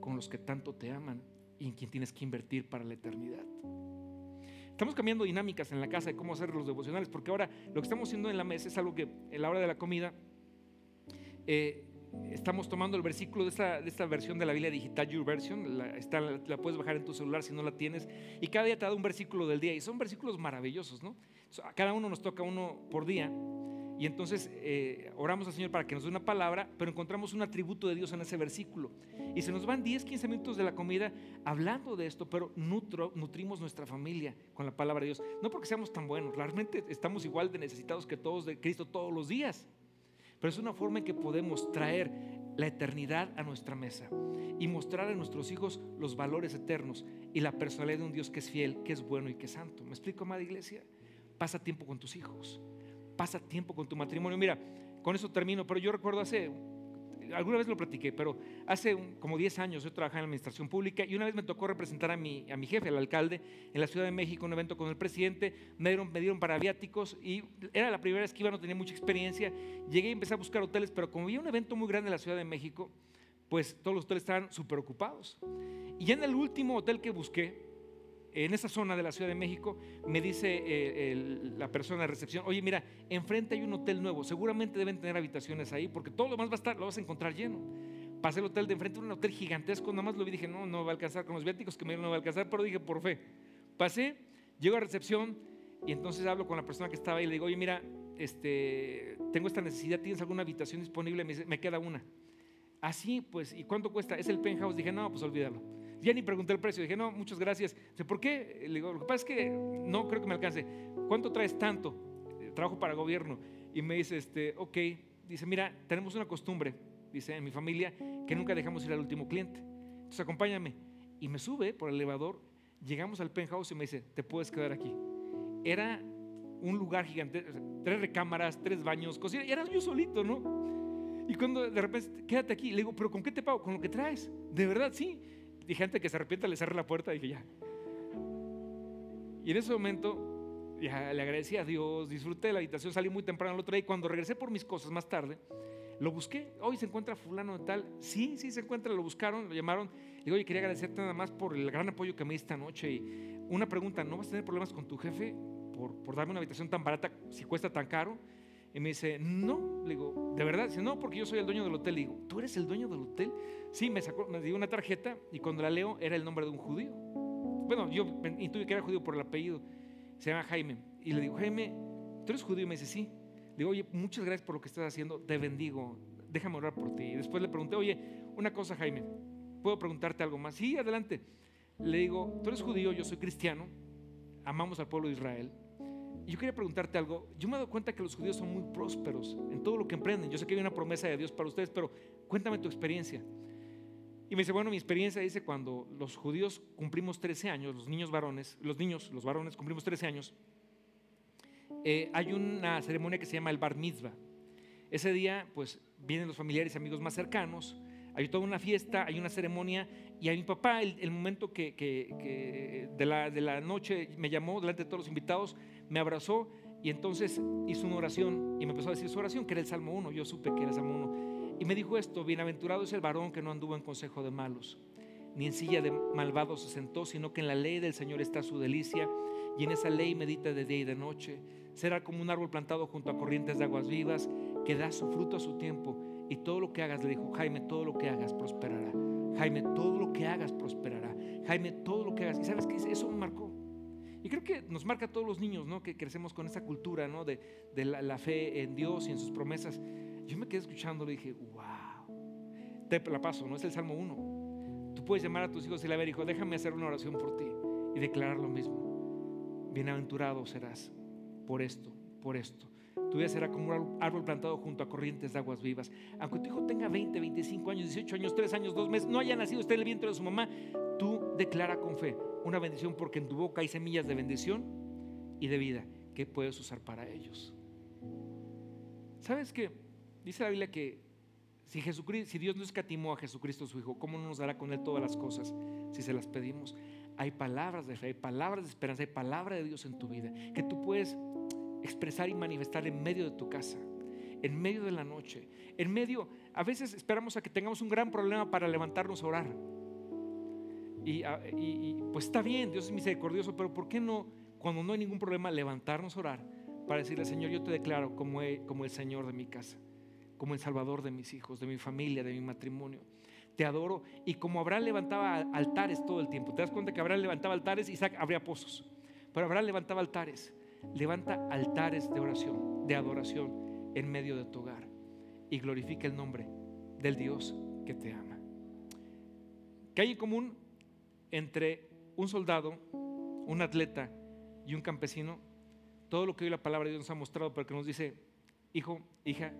con los que tanto te aman y en quien tienes que invertir para la eternidad. Estamos cambiando dinámicas en la casa de cómo hacer los devocionales, porque ahora lo que estamos haciendo en la mesa es algo que en la hora de la comida eh, estamos tomando el versículo de esta, de esta, versión de la Biblia digital, Your Version, la, está, la, puedes bajar en tu celular si no la tienes, y cada día te da un versículo del día, y son versículos maravillosos, ¿no? cada uno nos toca uno por día, y entonces eh, oramos al Señor para que nos dé una palabra, pero encontramos un atributo de Dios en ese versículo. Y se nos van 10, 15 minutos de la comida hablando de esto, pero nutrimos nuestra familia con la palabra de Dios. No porque seamos tan buenos, realmente estamos igual de necesitados que todos de Cristo todos los días. Pero es una forma en que podemos traer la eternidad a nuestra mesa y mostrar a nuestros hijos los valores eternos y la personalidad de un Dios que es fiel, que es bueno y que es santo. ¿Me explico, amada iglesia? Pasa tiempo con tus hijos pasa tiempo con tu matrimonio. Mira, con eso termino, pero yo recuerdo hace, alguna vez lo platiqué, pero hace como 10 años yo trabajaba en la administración pública y una vez me tocó representar a mi, a mi jefe, al alcalde, en la Ciudad de México, un evento con el presidente, me dieron, me dieron para viáticos y era la primera vez que iba, no tenía mucha experiencia, llegué y empecé a buscar hoteles, pero como había un evento muy grande en la Ciudad de México, pues todos los hoteles estaban súper ocupados. Y en el último hotel que busqué, en esa zona de la Ciudad de México, me dice eh, la persona de recepción, oye, mira, enfrente hay un hotel nuevo, seguramente deben tener habitaciones ahí, porque todo lo demás va a estar, lo vas a encontrar lleno. Pasé el hotel de enfrente, un hotel gigantesco, nada más lo vi, dije, no, no va a alcanzar con los viáticos que me no va a alcanzar, pero dije, por fe. Pasé, llego a recepción y entonces hablo con la persona que estaba ahí y le digo, oye, mira, este, tengo esta necesidad, ¿tienes alguna habitación disponible? Me dice, me queda una. Así, pues, ¿y cuánto cuesta? Es el penthouse. Dije, no, pues olvídalo. Ya ni pregunté el precio. Dije, no, muchas gracias. ¿por qué? Le digo, lo que pasa es que no creo que me alcance. ¿Cuánto traes tanto? trabajo para gobierno. Y me dice, este, ok, dice, mira, tenemos una costumbre, dice, en mi familia, que nunca dejamos ir al último cliente. Entonces acompáñame. Y me sube por el elevador, llegamos al penthouse y me dice, te puedes quedar aquí. Era un lugar gigante, tres recámaras, tres baños, cocina, y era yo solito, ¿no? Y cuando de repente, quédate aquí, le digo, pero ¿con qué te pago? Con lo que traes. De verdad, sí. Dije, antes que se arrepienta, le cerré la puerta, dije, ya. Y en ese momento, ya le agradecí a Dios, disfruté de la habitación, salí muy temprano el otro día y cuando regresé por mis cosas más tarde, lo busqué. Hoy se encuentra fulano de tal. Sí, sí se encuentra, lo buscaron, lo llamaron. Le digo, oye, quería agradecerte nada más por el gran apoyo que me diste anoche. Y una pregunta, ¿no vas a tener problemas con tu jefe por, por darme una habitación tan barata si cuesta tan caro? Y me dice, no, le digo, ¿de verdad? Dice, no, porque yo soy el dueño del hotel. Le digo, ¿tú eres el dueño del hotel? Sí, me sacó, me dio una tarjeta y cuando la leo era el nombre de un judío. Bueno, yo intuí que era judío por el apellido. Se llama Jaime. Y le digo, Jaime, ¿tú eres judío? Y me dice, sí. Le digo, oye, muchas gracias por lo que estás haciendo, te bendigo, déjame orar por ti. Y después le pregunté, oye, una cosa, Jaime, ¿puedo preguntarte algo más? Sí, adelante. Le digo, tú eres judío, yo soy cristiano, amamos al pueblo de Israel yo quería preguntarte algo. Yo me he dado cuenta que los judíos son muy prósperos en todo lo que emprenden. Yo sé que hay una promesa de Dios para ustedes, pero cuéntame tu experiencia. Y me dice, bueno, mi experiencia dice cuando los judíos cumplimos 13 años, los niños varones, los niños, los varones cumplimos 13 años, eh, hay una ceremonia que se llama el bar mitzvah. Ese día, pues, vienen los familiares y amigos más cercanos, hay toda una fiesta, hay una ceremonia, y a mi papá, el, momento que, de, la, de la noche me llamó delante de todos los invitados, me abrazó y entonces hizo una oración y me empezó a decir su oración, que era el Salmo 1. Yo supe que era el Salmo 1. Y me dijo esto, bienaventurado es el varón que no anduvo en consejo de malos, ni en silla de malvados se sentó, sino que en la ley del Señor está su delicia y en esa ley medita de día y de noche. Será como un árbol plantado junto a corrientes de aguas vivas que da su fruto a su tiempo y todo lo que hagas, le dijo, Jaime, todo lo que hagas prosperará. Jaime, todo lo que hagas prosperará. Jaime, todo lo que hagas. Y sabes que eso me marcó. Y creo que nos marca a todos los niños, ¿no? Que crecemos con esa cultura, ¿no? De, la, fe en Dios y en sus promesas. Yo me quedé escuchando y dije, wow. Te la paso, ¿no? Es el Salmo 1. Tú puedes llamar a tus hijos y le ver, hijo, déjame hacer una oración por ti y declarar lo mismo. Bienaventurado serás por esto, por esto. Tu vida será como un árbol plantado junto a corrientes de aguas vivas. Aunque tu hijo tenga 20, 25 años, 18 años, 3 años, 2 meses, no haya nacido usted en el vientre de su mamá, tú declara con fe una bendición porque en tu boca hay semillas de bendición y de vida que puedes usar para ellos. ¿Sabes qué? Dice la Biblia que si, Jesucristo, si Dios no escatimó a Jesucristo su Hijo, ¿cómo no nos dará con Él todas las cosas si se las pedimos? Hay palabras de fe, hay palabras de esperanza, hay palabra de Dios en tu vida que tú puedes expresar y manifestar en medio de tu casa, en medio de la noche, en medio, a veces esperamos a que tengamos un gran problema para levantarnos a orar. Ah, y, pues está bien, Dios es misericordioso, pero ¿por qué no, cuando no hay ningún problema, levantarnos a orar para decirle, Señor, yo te declaro como, el Señor de mi casa, como el Salvador de mis hijos, de mi familia, de mi matrimonio? Te adoro. Y como Abraham levantaba altares todo el tiempo, te das cuenta que Abraham levantaba altares, Isaac abría pozos, pero Abraham levantaba altares. Levanta altares de oración, de adoración en medio de tu hogar y glorifica el nombre del Dios que te ama. ¿Qué hay en común entre un soldado, un atleta y un campesino, todo lo que hoy la palabra de Dios nos ha mostrado, porque nos dice, hijo, hija,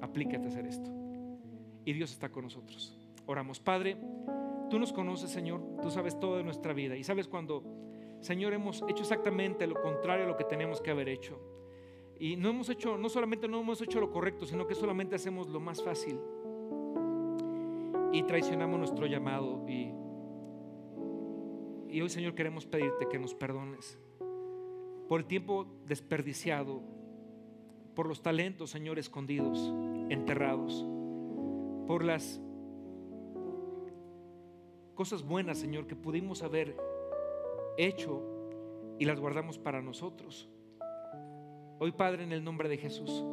aplícate a hacer esto. Y Dios está con nosotros. Oramos, Padre, tú nos conoces, Señor, tú sabes todo de nuestra vida y sabes cuando, Señor, hemos hecho exactamente lo contrario a lo que tenemos que haber hecho. Y no hemos hecho, no solamente no hemos hecho lo correcto, sino que solamente hacemos lo más fácil. Y traicionamos nuestro llamado y y hoy, Señor, queremos pedirte que nos perdones por el tiempo desperdiciado, por los talentos, Señor, escondidos, enterrados, por las cosas buenas, Señor, que pudimos haber hecho y las guardamos para nosotros. Hoy, Padre, en el nombre de Jesús,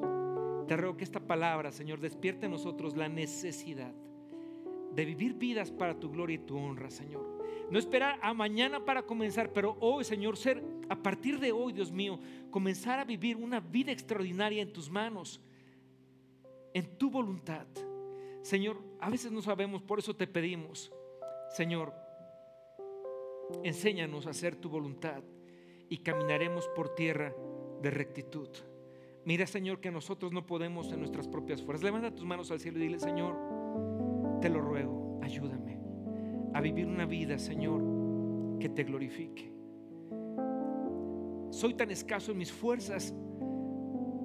te ruego que esta palabra, Señor, despierte en nosotros la necesidad de vivir vidas para tu gloria y tu honra, Señor. No esperar a mañana para comenzar, pero hoy, Señor, ser a partir de hoy, Dios mío, comenzar a vivir una vida extraordinaria en tus manos, en tu voluntad. Señor, a veces no sabemos, por eso te pedimos, Señor, enséñanos a hacer tu voluntad y caminaremos por tierra de rectitud. Mira, Señor, que nosotros no podemos en nuestras propias fuerzas. Levanta tus manos al cielo y dile, Señor, te lo ruego, ayúdame a vivir una vida, Señor, que te glorifique. Soy tan escaso en mis fuerzas,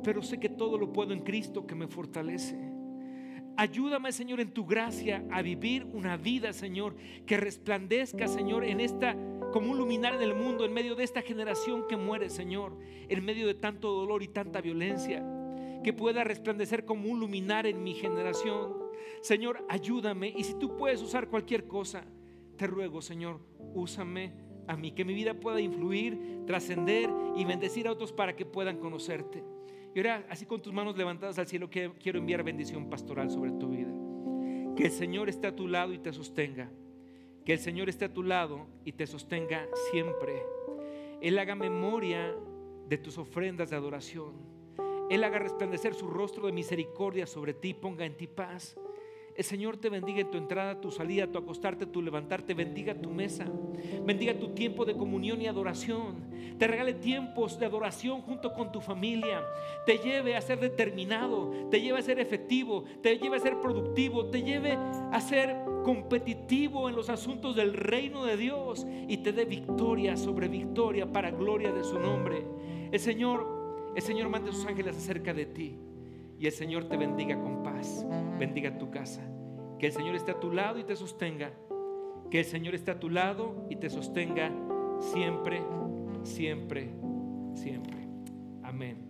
pero sé que todo lo puedo en Cristo que me fortalece. Ayúdame, Señor, en tu gracia a vivir una vida, Señor, que resplandezca, Señor, en esta como un luminar en el mundo, en medio de esta generación que muere, Señor, en medio de tanto dolor y tanta violencia, que pueda resplandecer como un luminar en mi generación. Señor, ayúdame y si tú puedes usar cualquier cosa, te ruego, Señor, úsame a mí, que mi vida pueda influir, trascender y bendecir a otros para que puedan conocerte. Y ahora, así con tus manos levantadas al cielo, quiero enviar bendición pastoral sobre tu vida. Que el Señor esté a tu lado y te sostenga. Que el Señor esté a tu lado y te sostenga siempre. Él haga memoria de tus ofrendas de adoración. Él haga resplandecer su rostro de misericordia sobre ti, ponga en ti paz. El Señor te bendiga en tu entrada, tu salida, tu acostarte, tu levantarte. Bendiga tu mesa. Bendiga tu tiempo de comunión y adoración. Te regale tiempos de adoración junto con tu familia. Te lleve a ser determinado. Te lleve a ser efectivo. Te lleve a ser productivo. Te lleve a ser competitivo en los asuntos del reino de Dios. Y te dé victoria sobre victoria para gloria de su nombre. El Señor, el Señor manda sus ángeles acerca de ti y el Señor te bendiga con paz, bendiga tu casa. Que el Señor esté a tu lado y te sostenga. Que el Señor esté a tu lado y te sostenga siempre, siempre, siempre. Amén.